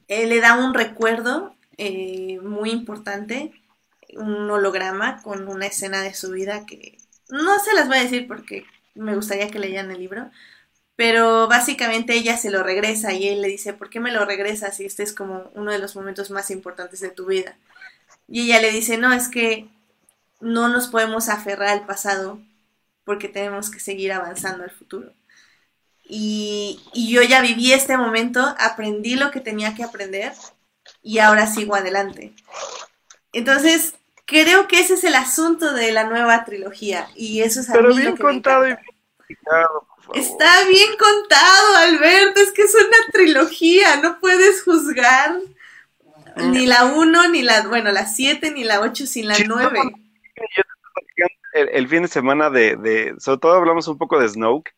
él le da un recuerdo eh, muy importante, un holograma con una escena de su vida que no se las voy a decir porque me gustaría que leyeran el libro, pero básicamente ella se lo regresa y él le dice, ¿por qué me lo regresas si este es como uno de los momentos más importantes de tu vida? Y ella le dice, no, es que no nos podemos aferrar al pasado porque tenemos que seguir avanzando al futuro. Y, y yo ya viví este momento, aprendí lo que tenía que aprender y ahora sigo adelante. Entonces, creo que ese es el asunto de la nueva trilogía y eso es a
Pero
mí lo
bien
que me
contado y bien por favor.
Está bien contado, Alberto, es que es una trilogía, no puedes juzgar ni la 1, ni la, bueno, la 7, ni la 8, sin la
Sí,
9.
Yo te estaba platicando el, el fin de semana de, de, sobre todo hablamos un poco de Snoke,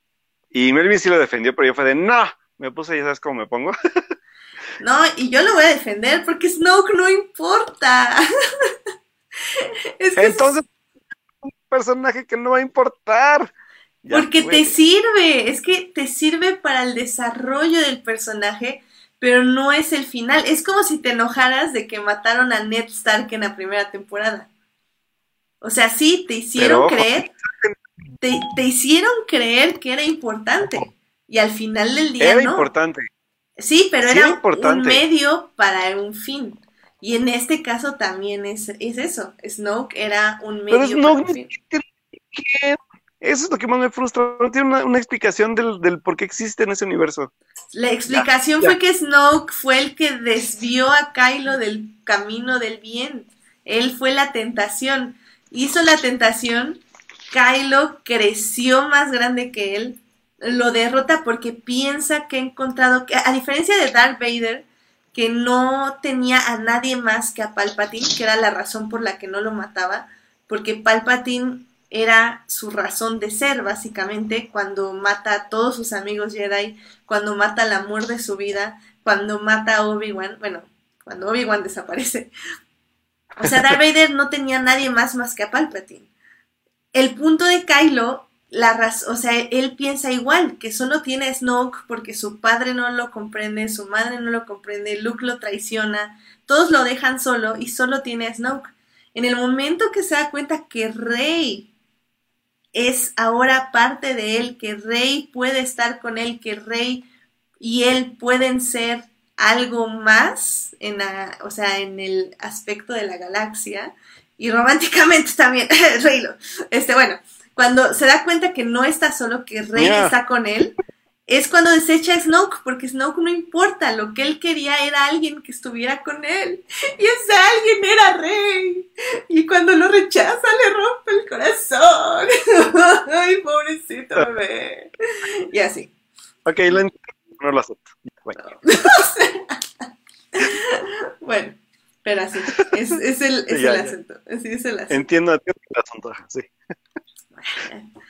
y Melvin sí lo defendió, pero yo fue de, no, me puse, ya sabes cómo me pongo.
No, y yo lo voy a defender porque Snoke no importa. es que
Entonces, un personaje que no va a importar. Ya,
porque te sirve, es que te sirve para el desarrollo del personaje, pero no es el final. Es como si te enojaras de que mataron a Ned Stark en la primera temporada. O sea, sí, te hicieron
Pero ojo.
Te, te hicieron creer que era importante. Y al final del día
Era
no.
importante.
Sí, pero
Sí
era un medio para un fin. Y en este caso también es, es eso. Snoke era un
Pero
medio
Snoke
para un fin.
Eso es lo que más me frustra. No tiene una, una explicación del, del, por qué existe en ese universo.
La explicación ya, ya. fue que Snoke fue el que desvió a Kylo del camino del bien. Él fue la tentación. Hizo la tentación. Kylo creció más grande que él. Lo derrota porque piensa que ha encontrado. Que, a diferencia de Darth Vader, que no tenía a nadie más que a Palpatine, que era la razón por la que no lo mataba, porque Palpatine era su razón de ser, básicamente, cuando mata a todos sus amigos Jedi, cuando mata al amor de su vida, cuando mata a Obi-Wan, bueno, cuando Obi-Wan desaparece. O sea, Darth Vader no tenía nadie más más que a Palpatine. El punto de Kylo, la raz o sea, él piensa igual, que solo tiene a Snoke porque su padre no lo comprende, su madre no lo comprende, Luke lo traiciona, todos lo dejan solo y solo tiene a Snoke. En el momento que se da cuenta que Rey es ahora parte de él, que Rey puede estar con él, que Rey y él pueden ser algo más en la, o sea, en el aspecto de la galaxia y románticamente también, Reylo. Este, bueno, cuando se da cuenta que no está solo, que Rey yeah. está con él, es cuando desecha a Snoke, porque Snoke no importa, lo que él quería era alguien que estuviera con él, y ese alguien era Rey, y cuando lo rechaza le rompe el corazón, ay, pobrecito bebé, y así.
Ok, lo no lo acepto. Bueno,
bueno pero así, es, es el, es ya, el acento, así es el acento.
Entiendo, entiendo el asunto, sí.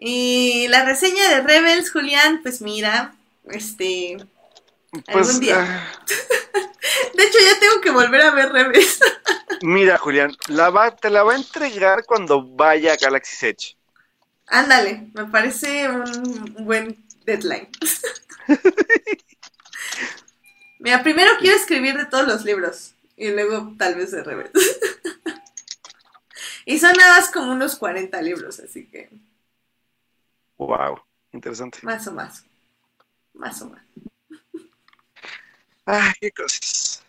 Y la reseña de Rebels, Julián, pues mira, este.
Pues,
algún día. Uh... de hecho, ya tengo que volver a ver Rebels.
mira, Julián, la va, te la va a entregar cuando vaya a Galaxy Edge.
Ándale, me parece un buen deadline. mira, primero quiero escribir de todos los libros y luego tal vez de Rebels. y son nada más como unos 40 libros, así que.
Wow, interesante.
Más o más. Más o más.
Ah, qué cosas.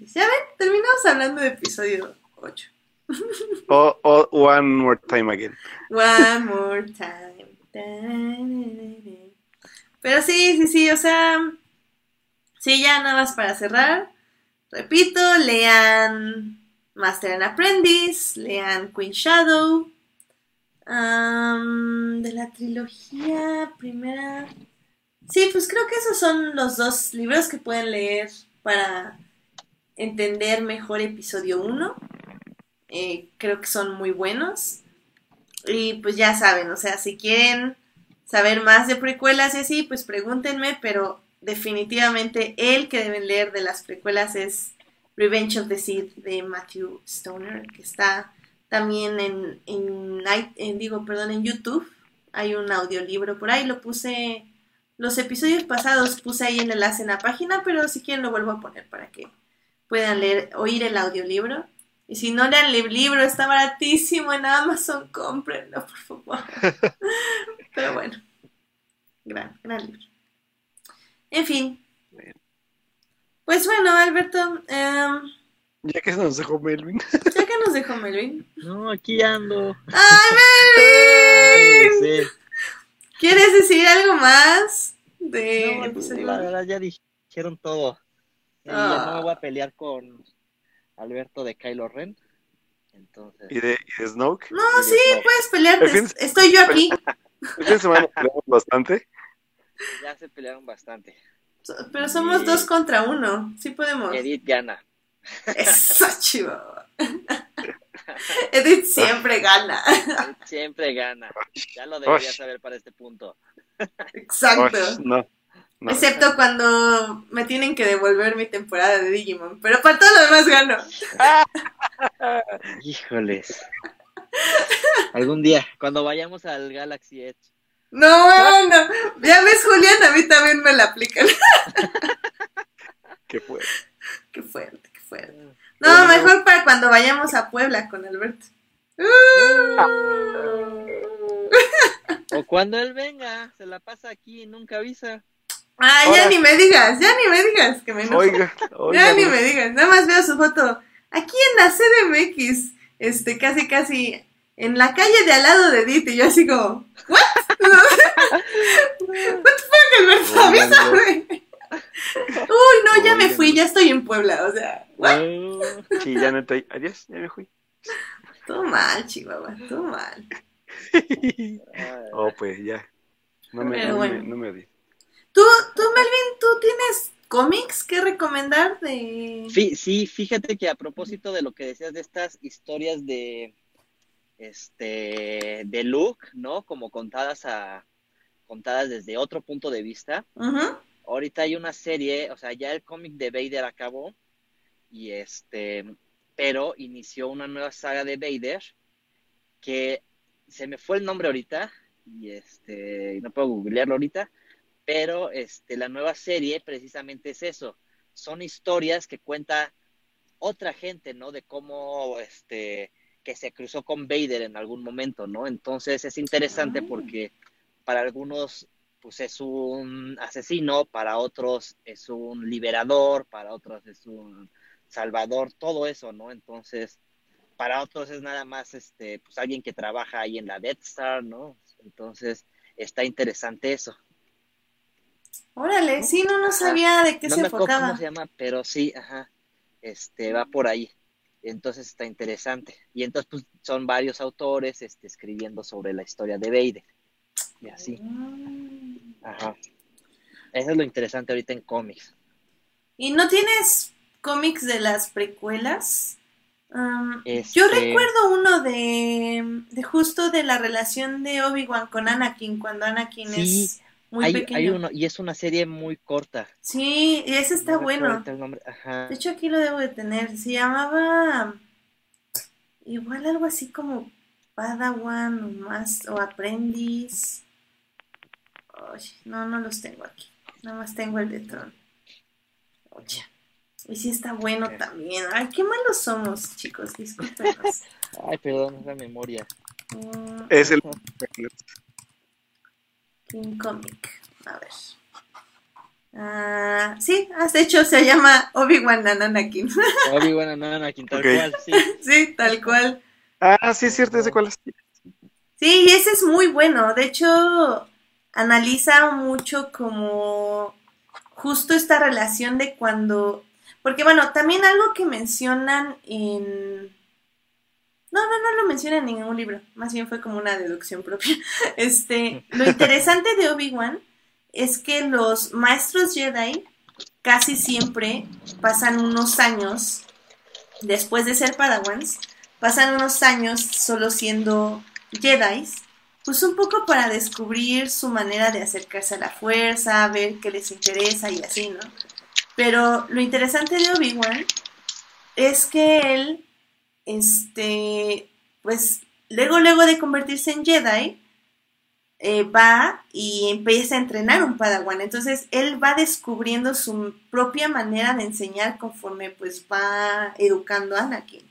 Ya ven, terminamos hablando de episodio 8.
O, o One More Time Again.
One More Time. Pero sí, sí, sí, o sea, sí, ya nada más para cerrar. Repito, lean Master and Apprentice, lean Queen Shadow, de la trilogía primera. Sí, pues creo que esos son los dos libros que pueden leer para entender mejor episodio 1. Eh, creo que son muy buenos. Y pues ya saben, o sea, si quieren saber más de precuelas y así, pues pregúntenme, pero definitivamente el que deben leer de las precuelas es Revenge of the Sith de Matthew Stoner, que está también en, en, en, digo, perdón, en YouTube hay un audiolibro por ahí, lo puse, los episodios pasados puse ahí el enlace en la página, pero si quieren lo vuelvo a poner para que puedan leer, oír el audiolibro. Y si no lean el libro, está baratísimo en Amazon, cómprenlo, por favor. pero bueno, gran, gran libro. En fin. Pues bueno, Alberto, eh,
ya que nos dejó Melvin.
Ya que nos dejó Melvin.
No, aquí ando.
¡Ay, Melvin! Sí. ¿Quieres decir algo más? De...
No, la verdad ya dijeron todo. Y ah. ya no me voy a pelear con Alberto de Kylo Ren. Entonces...
¿Y, de, y de Snoke?
No, sí, Snoke. puedes pelearte. Fin... Estoy yo aquí.
El fin de semana peleamos bastante.
Ya se pelearon bastante.
Pero somos y... dos contra uno. Sí podemos.
Edith gana.
Eso, chivo. Edith siempre gana.
Edith siempre gana. Ya lo debería saber para este punto.
Exacto.
no,
no. Excepto cuando me tienen que devolver mi temporada de Digimon. Pero para todo lo demás gano.
Híjoles. Algún día, cuando vayamos al Galaxy Edge.
No, no. Ya ves, Julián, a mí también me la aplican.
Qué fuerte.
Qué fuerte, qué fuerte. No, mejor para cuando vayamos a Puebla con Alberto.
O cuando él venga, se la pasa aquí y nunca avisa.
Ah, ya ni me digas, ya ni me digas que me enojo.
Oiga, oiga,
ya ni me digas, nada más veo su foto. Aquí en la CDMX, este, casi, casi en la calle de al lado de Edith, y yo así como, ¿what? ¿What the fuck, Alberto? Avísame. Uy, no, ya me fui, ya estoy en Puebla, o sea, ¿what?
Sí, ya no estoy. Adiós, ya me fui.
Todo mal, Chihuahua, todo mal.
Oh, pues ya. No me,
Pero
no
bueno.
me, no me odies.
¿Tú, tú, Melvin, tú tienes cómics que recomendar de...?
Fí- Sí, fíjate que a propósito de lo que decías de estas historias de este de Luke, ¿no? Como contadas a contadas desde otro punto de vista.
Ujú.
Ahorita hay una serie, o sea, ya el cómic de Vader acabó y este, pero inició una nueva saga de Vader que se me fue el nombre ahorita y este, no puedo googlearlo ahorita, pero este, la nueva serie precisamente es eso, son historias que cuenta otra gente, ¿no? De cómo este que se cruzó con Vader en algún momento, ¿no? Entonces es interesante
Ah.
porque para algunos pues es un asesino, para otros es un liberador, para otros es un salvador, todo eso, ¿no? Entonces, para otros es nada más este pues alguien que trabaja ahí en la Death Star, ¿no? Entonces, está interesante eso.
Órale, sí, no, no sabía de qué
no
se
me acuerdo
enfocaba.
cómo se llama, pero sí, ajá, este, va por ahí. Entonces está interesante. Y entonces pues, son varios autores este, escribiendo sobre la historia de Vader. Y así,
Mm.
ajá. Eso es lo interesante ahorita en cómics.
¿Y no tienes cómics de las precuelas? Um,
Este-
Yo recuerdo uno de, de justo de la relación de Obi-Wan con Anakin, cuando Anakin
Sí,
es muy
hay,
pequeño.
hay uno, y es una serie muy corta.
Sí, y ese está
No
bueno.
ahorita el nombre, Ajá.
De hecho, aquí lo debo de tener. Se llamaba igual algo así como Padawan o más o aprendiz. No, no los tengo aquí. Nada más tengo el de Tron. Oye. Y sí está bueno también. Ay, qué malos somos, chicos. Discúlpenos.
Ay, perdón, es la memoria.
Mm,
Es el.
King Comic. A ver. Ah, sí, de hecho se llama Obi-Wan and Anakin.
Obi-Wan and Anakin, tal cual, sí.
sí, tal cual.
Ah, sí, es cierto, ese cuál es.
Sí, y ese es muy bueno. De hecho, analiza mucho como justo esta relación de cuando... Porque bueno, también algo que mencionan en... No, no, no lo mencionan en ningún libro. Más bien fue como una deducción propia. Este, lo interesante de Obi-Wan es que los maestros Jedi casi siempre pasan unos años, después de ser Padawans, pasan unos años solo siendo Jedi, pues un poco para descubrir su manera de acercarse a la fuerza, ver qué les interesa y así, ¿no? Pero lo interesante de Obi-Wan es que él, este, pues luego, luego de convertirse en Jedi, eh, va y empieza a entrenar un Padawan. Entonces él va descubriendo su propia manera de enseñar conforme pues va educando a Anakin.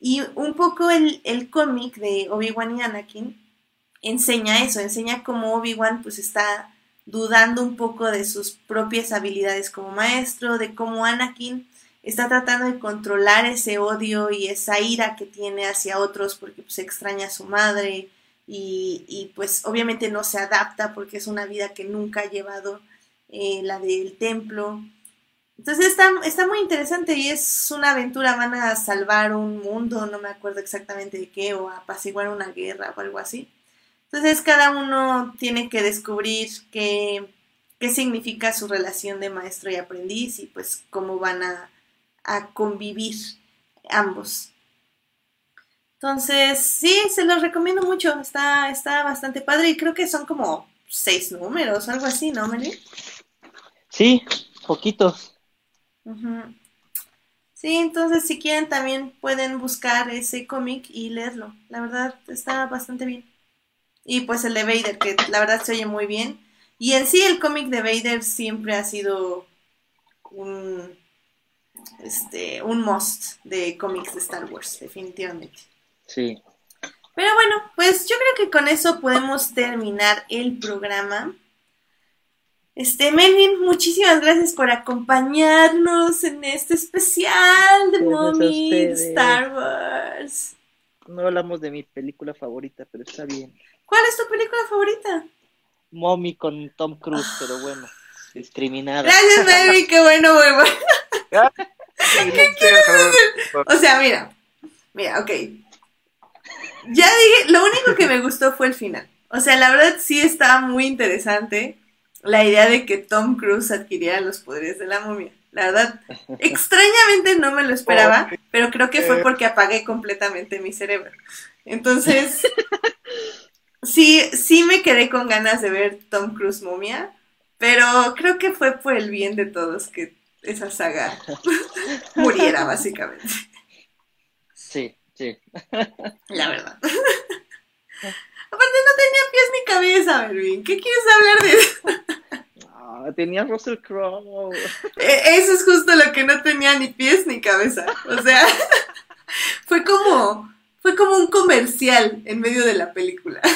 Y un poco el, el cómic de Obi-Wan y Anakin enseña eso, enseña cómo Obi-Wan pues está dudando un poco de sus propias habilidades como maestro, de cómo Anakin está tratando de controlar ese odio y esa ira que tiene hacia otros porque pues, extraña a su madre y, y, pues obviamente no se adapta porque es una vida que nunca ha llevado eh, la del templo. Entonces está, está muy interesante y es una aventura, van a salvar un mundo, no me acuerdo exactamente de qué, o a apaciguar una guerra o algo así. Entonces cada uno tiene que descubrir qué, qué significa su relación de maestro y aprendiz y pues cómo van a, a convivir ambos. Entonces, sí, se los recomiendo mucho, está, está bastante padre y creo que son como seis números, algo así, ¿no, Meli?
Sí, poquitos.
Sí, entonces si quieren también pueden buscar ese cómic y leerlo. La verdad está bastante bien. Y pues el de Vader, que la verdad se oye muy bien. Y en sí el cómic de Vader siempre ha sido un, este, un must de cómics de Star Wars, definitivamente.
Sí.
Pero bueno, pues yo creo que con eso podemos terminar el programa. Este, Melvin, muchísimas gracias por acompañarnos en este especial de
Gracias
Mommy. Star Wars.
no hablamos de mi película favorita, pero está bien.
¿Cuál es tu película favorita?
Mommy con Tom Cruise, pero bueno, discriminada.
Gracias, Melvin, qué bueno, muy bueno. O sea, mira, mira, ok. Ya dije, lo único que me gustó fue el final. O sea, la verdad sí estaba muy interesante la idea de que Tom Cruise adquiriera los poderes de la momia. La verdad, extrañamente no me lo esperaba, pero creo que fue porque apagué completamente mi cerebro. Entonces, sí, sí me quedé con ganas de ver Tom Cruise momia, pero creo que fue por el bien de todos que esa saga muriera, básicamente.
Sí, sí.
La verdad. Aparte no tenía pies ni cabeza, Melvin. ¿Qué quieres hablar de eso?
Ah, tenía Russell Crowe.
E- Eso es justo lo que no tenía ni pies ni cabeza. O sea, fue como, fue como un comercial en medio de la película.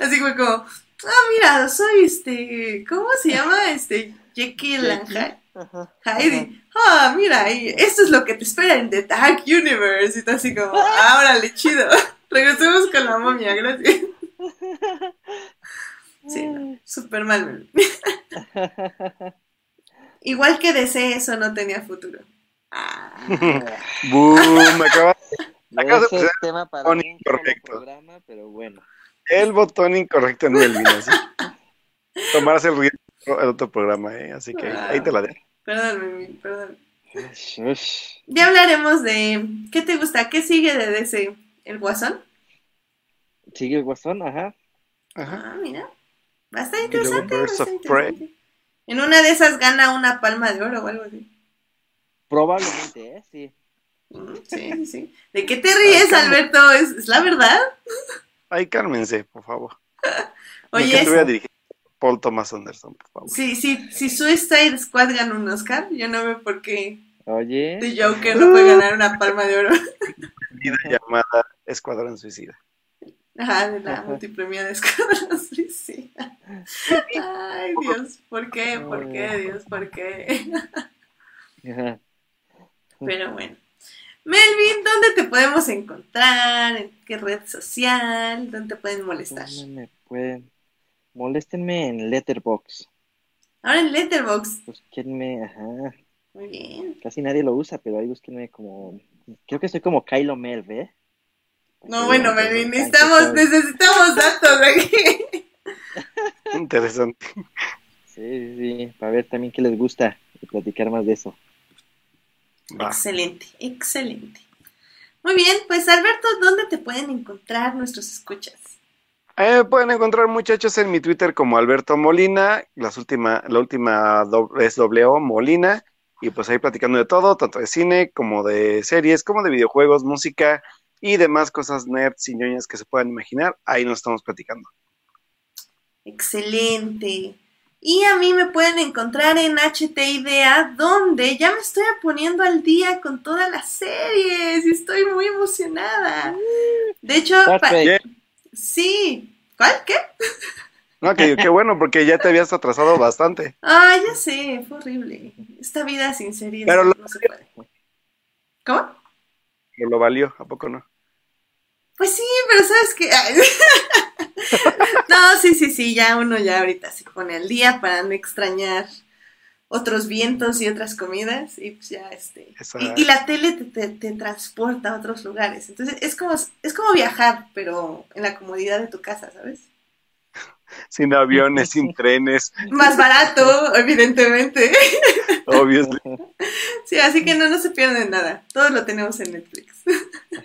Así fue como, ah, mira, soy este, ¿cómo se llama? Este, Jekyll and Hyde. Heidi, ah, mira, y esto es lo que te espera en The Dark Universe. Y tú así como, ah, órale, chido. Regresemos con la momia, gracias. Sí, no, súper mal. Igual que DC, eso no tenía futuro. Ah,
Boom, me acabas Acabas de
es tema para
un
programa, pero bueno.
El botón incorrecto en Melvin, así. Tomarás el riesgo el otro programa, ¿eh? Así que ahí te la dejo.
perdón, perdón. Ya hablaremos de qué te gusta, qué sigue de DC. ¿El Guasón?
Sigue el guasón, ajá.
Ajá.
Ah, mira. Va a estar
Y luego
interesante.
Prey.
interesante. En una de esas gana una palma de oro o algo así.
Probablemente, ¿eh? Sí.
Mm, Sí, sí, sí. ¿De qué te ríes, Alberto? ¿Es, es la verdad?
Ay, cálmense, por favor.
Oye,
voy a dirigir Paul Thomas Anderson, por favor.
si, si, si Suicide Squad gana un Oscar, yo no veo por qué
Oye.
The Joker no puede ganar una palma de oro.
Vida llamada Escuadrón Suicida.
Ajá, de la multipremiada Escuadrón Suicida. Ay, Dios, ¿por qué? ¿Por qué, Dios? ¿Por qué? Pero bueno. Melvin, ¿dónde te podemos encontrar? ¿En qué red social? ¿Dónde te pueden molestar?
¿Dónde me pueden? Moléstenme en Letterbox.
Ahora en Letterboxd.
Búsquenme, ajá.
Muy bien.
Casi nadie lo usa, pero ahí búsquenme como. Creo que soy como Kylo Mel, ¿ve?
No, bueno, Melvin, necesitamos, necesitamos datos aquí.
Interesante.
Sí, sí, sí, para ver también qué les gusta y platicar más de eso.
Va.
Excelente, excelente. Muy bien, pues Alberto, ¿dónde te pueden encontrar nuestros escuchas?
Eh, me pueden encontrar muchachos en mi Twitter como Alberto Molina, las última, la última es W Molina, y pues ahí platicando de todo, tanto de cine como de series, como de videojuegos, música y demás cosas nerds y ñoñas que se puedan imaginar, ahí nos estamos platicando.
Excelente. Y a mí me pueden encontrar en HT Idea, donde ya me estoy poniendo al día con todas las series y estoy muy emocionada. De hecho, sí. ¿Cuál? ¿Qué?
No, que qué bueno, porque ya te habías atrasado bastante.
Ah, ya sé, fue horrible. Esta vida sin series
Pero lo-
no se puede. ¿Cómo?
Pero lo valió, ¿a poco no?
Pues sí, pero sabes que... no, sí, sí, sí, ya uno ya ahorita se pone al día para no extrañar otros vientos y otras comidas y pues ya este... Y la tele te, te- te transporta a otros lugares. Entonces es como, es como viajar, pero en la comodidad de tu casa, ¿sabes?
Sin aviones, sin trenes,
Más barato, evidentemente.
obvio.
Sí, así que no, no se pierden nada. Todo lo tenemos en Netflix.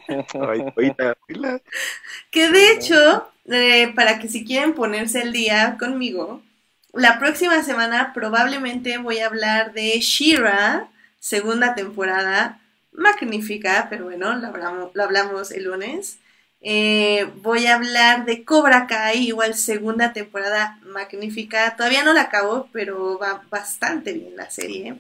Ay, oíla, oíla.
Que de hecho, eh, para que si quieren ponerse al día conmigo, la próxima semana probablemente voy a hablar de Shira, segunda temporada, magnífica, pero bueno, lo hablamos, lo hablamos el lunes. Eh, voy a hablar de Cobra Kai, igual segunda temporada magnífica. Todavía no la acabo, pero va bastante bien la serie.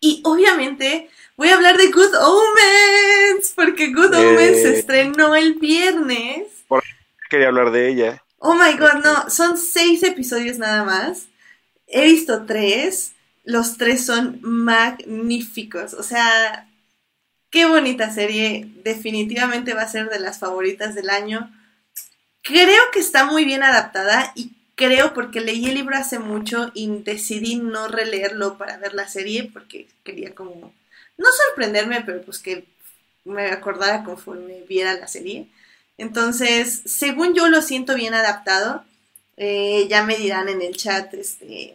Y obviamente voy a hablar de Good Omens, porque Good
Eh.
Omens se estrenó el viernes.
Quería hablar de ella.
Oh my god, no, son seis episodios nada más. He visto tres, los tres son magníficos. O sea, qué bonita serie. Definitivamente va a ser de las favoritas del año. Creo que está muy bien adaptada y creo porque leí el libro hace mucho y decidí no releerlo para ver la serie porque quería como, no sorprenderme, pero pues que me acordara conforme viera la serie. Entonces, según yo lo siento bien adaptado, eh, ya me dirán en el chat, este,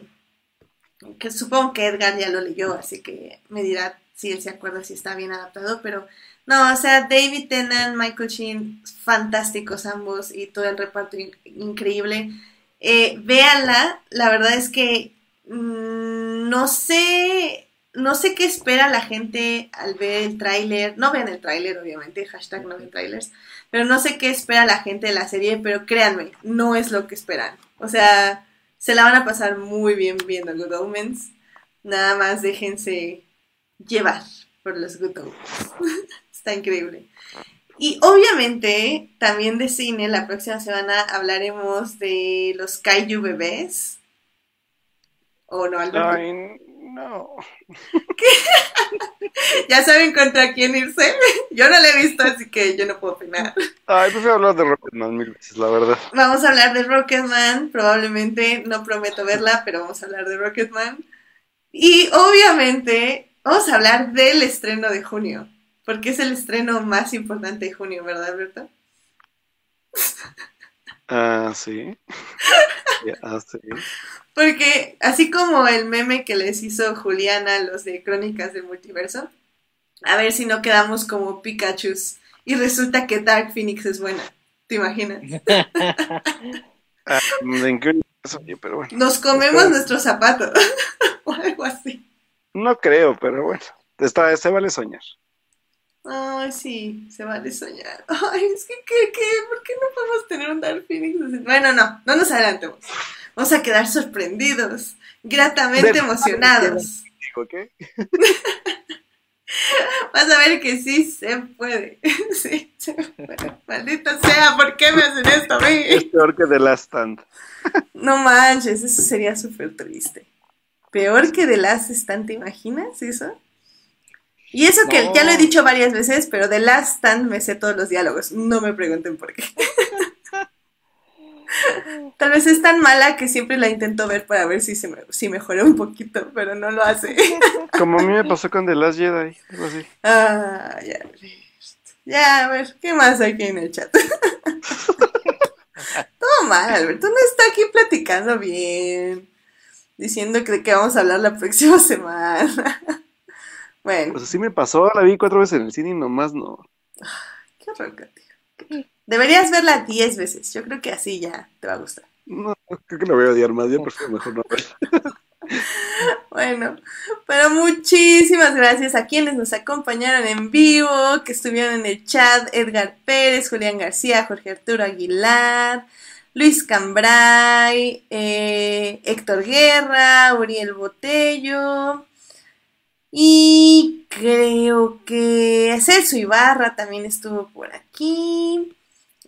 que supongo que Edgar ya lo leyó, así que me dirá si él se acuerda si está bien adaptado, pero no, o sea, David Tennant, Michael Sheen, fantásticos ambos y todo el reparto increíble. Eh, véanla, la verdad es que mm, no sé, no sé qué espera la gente al ver el tráiler, no vean el tráiler obviamente, hashtag no ven trailers, pero no sé qué espera la gente de la serie, pero créanme, no es lo que esperan. O sea, se la van a pasar muy bien viendo Good Omens, nada más déjense llevar por los Good. Está increíble. Y obviamente, también de cine, la próxima semana hablaremos de los Kaiju bebés. ¿O no, Alberto?
Ay, no.
¿Ya saben contra quién irse? Yo no la he visto, así que yo no puedo opinar.
Ay, prefiero hablar de Rocketman mil veces, la verdad.
Vamos a hablar de Rocketman, probablemente, no prometo verla, pero vamos a hablar de Rocketman. Y obviamente, vamos a hablar del estreno de junio. Porque es el estreno más importante de junio, ¿verdad, Alberto?
Ah, sí. Ah, sí.
Porque así como el meme que les hizo Juliana, los de Crónicas del Multiverso, a ver si no quedamos como Pikachu y resulta que Dark Phoenix es buena. ¿Te imaginas?
¿En qué universo? Oye, pero bueno.
Nos comemos nuestros zapatos o algo así.
No creo, pero bueno. Está, se vale soñar.
Ay, sí, se vale soñar. Ay, es que, ¿qué, qué? ¿Por qué no podemos tener un Dark Phoenix? Bueno, no, no nos adelantemos. Vamos a quedar sorprendidos, gratamente
De-
emocionados.
Digo, ¿qué?
Vas a ver que sí se puede. Sí, se puede. Maldita sea, ¿por qué me hacen esto a mí?
Es peor que The Last Stand.
No manches, eso sería súper triste. Peor que The Last Stand, ¿te imaginas eso? Y eso que
No.
ya lo he dicho varias veces, pero The Last Stand me sé todos los diálogos. No me pregunten por qué. Tal vez es tan mala que siempre la intento ver para ver si, se me, si mejora un poquito, pero no lo hace.
Como a mí me pasó con The Last Jedi, algo así.
Ah, ya. Ya, a ver, ¿qué más hay aquí en el chat? Todo mal, Alberto. No está aquí platicando bien. Diciendo que qué vamos a hablar la próxima semana. Bueno,
Pues así me pasó, la vi cuatro veces en el cine y nomás no.
qué horror, Katy. Deberías verla 10 veces. Yo creo que así ya te va a gustar.
No, creo que la voy a odiar más, yo prefiero mejor no verla.
Bueno, pero muchísimas gracias a quienes nos acompañaron en vivo, que estuvieron en el chat, Edgar Pérez, Julián García, Jorge Arturo Aguilar, Luis Cambray, eh, Héctor Guerra, Uriel Botello, y creo que Celso Ibarra también estuvo por aquí.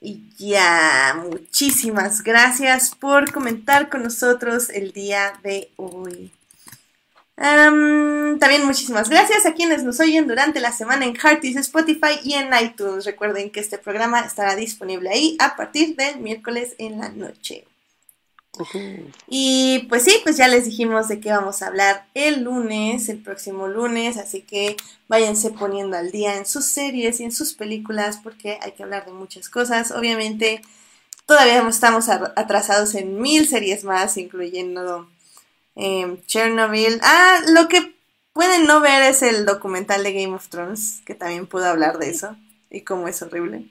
Y ya, muchísimas gracias por comentar con nosotros el día de hoy. Am, también muchísimas gracias a quienes nos oyen durante la semana en Hearties, Spotify y en iTunes. Recuerden que este programa estará disponible ahí a partir del miércoles en la noche. Y pues sí, pues ya les dijimos de qué vamos a hablar el lunes, el próximo lunes, así que váyanse poniendo al día en sus series y en sus películas porque hay que hablar de muchas cosas. Obviamente todavía estamos atrasados en mil series más, incluyendo em, Chernobyl. Ah, lo que pueden no ver es el documental de Game of Thrones, que también pudo hablar de eso y cómo es horrible.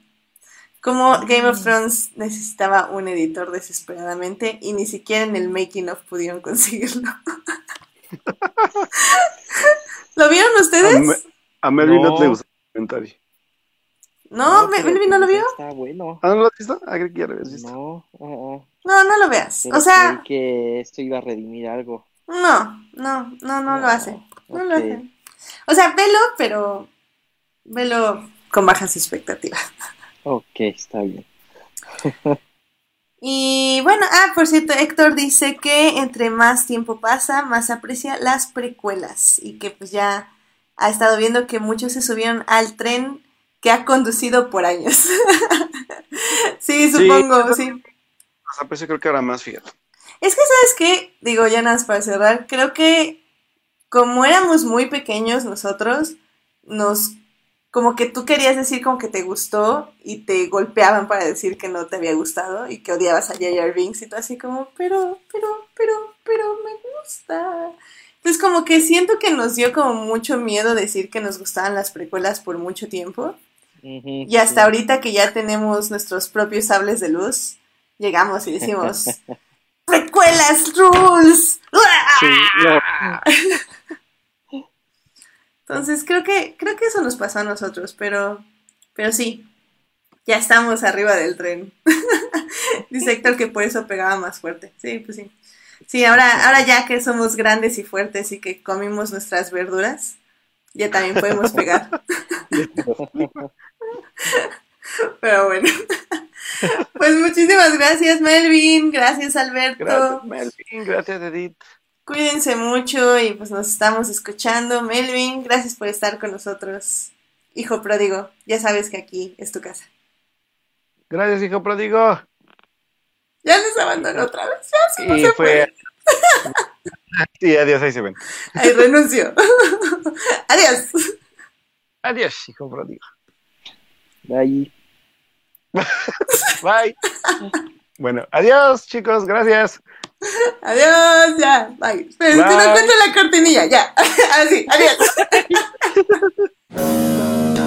Como Game of Thrones necesitaba un editor desesperadamente y ni siquiera en el making of pudieron conseguirlo. ¿Lo vieron
A,
ustedes?
Me- a Melvin no,
No.
te gusta el comentario.
No, ¿Me-
pero
Melvin no lo vio.
Está bueno.
¿Ah, no lo has visto? Ah, creo que ya lo habías visto.
No, oh, oh.
No, no lo veas.
Pero
O sea,
creí que esto iba a redimir algo.
no, no, no, no lo hace. No lo hace. O sea, velo, pero velo con bajas expectativas.
Ok, está bien.
Y bueno, ah, por cierto, Héctor dice que entre más tiempo pasa, más aprecia las precuelas y que pues ya ha estado viendo que muchos se subieron al tren que ha conducido por años. sí, supongo, sí.
O sea, pues creo que ahora más, fíjate.
Es que, ¿sabes qué? Digo, ya nada más para cerrar, creo que como éramos muy pequeños nosotros, nos como que tú querías decir como que te gustó y te golpeaban para decir que no te había gustado y que odiabas a J.R. Binks y tú así como, pero, pero, pero, pero me gusta. Entonces como que siento que nos dio como mucho miedo decir que nos gustaban las precuelas por mucho tiempo. Y hasta ahorita que ya tenemos nuestros propios sables de luz, llegamos y decimos, precuelas rules. Entonces creo que, creo que eso nos pasó a nosotros, pero, pero sí, ya estamos arriba del tren. Dice Héctor que por eso pegaba más fuerte. Sí, pues sí. Sí, ahora, ahora ya que somos grandes y fuertes y que comimos nuestras verduras, ya también podemos pegar. Pero bueno. Pues muchísimas gracias, Melvin. Gracias, Alberto.
Gracias, Melvin. Gracias, Edith.
Cuídense mucho y pues nos estamos escuchando. Melvin, gracias por estar con nosotros. Hijo pródigo, ya sabes que aquí es tu casa.
Gracias, hijo pródigo.
Ya nos abandonó otra vez. Ya,
sí, fue. sí, adiós, ahí se ven.
Ahí renuncio. adiós.
Adiós, hijo pródigo.
Bye.
Bye. bueno, adiós, chicos, gracias.
Adiós, ya, bye. Pero bye. te das la cortinilla, ya. Así, adiós.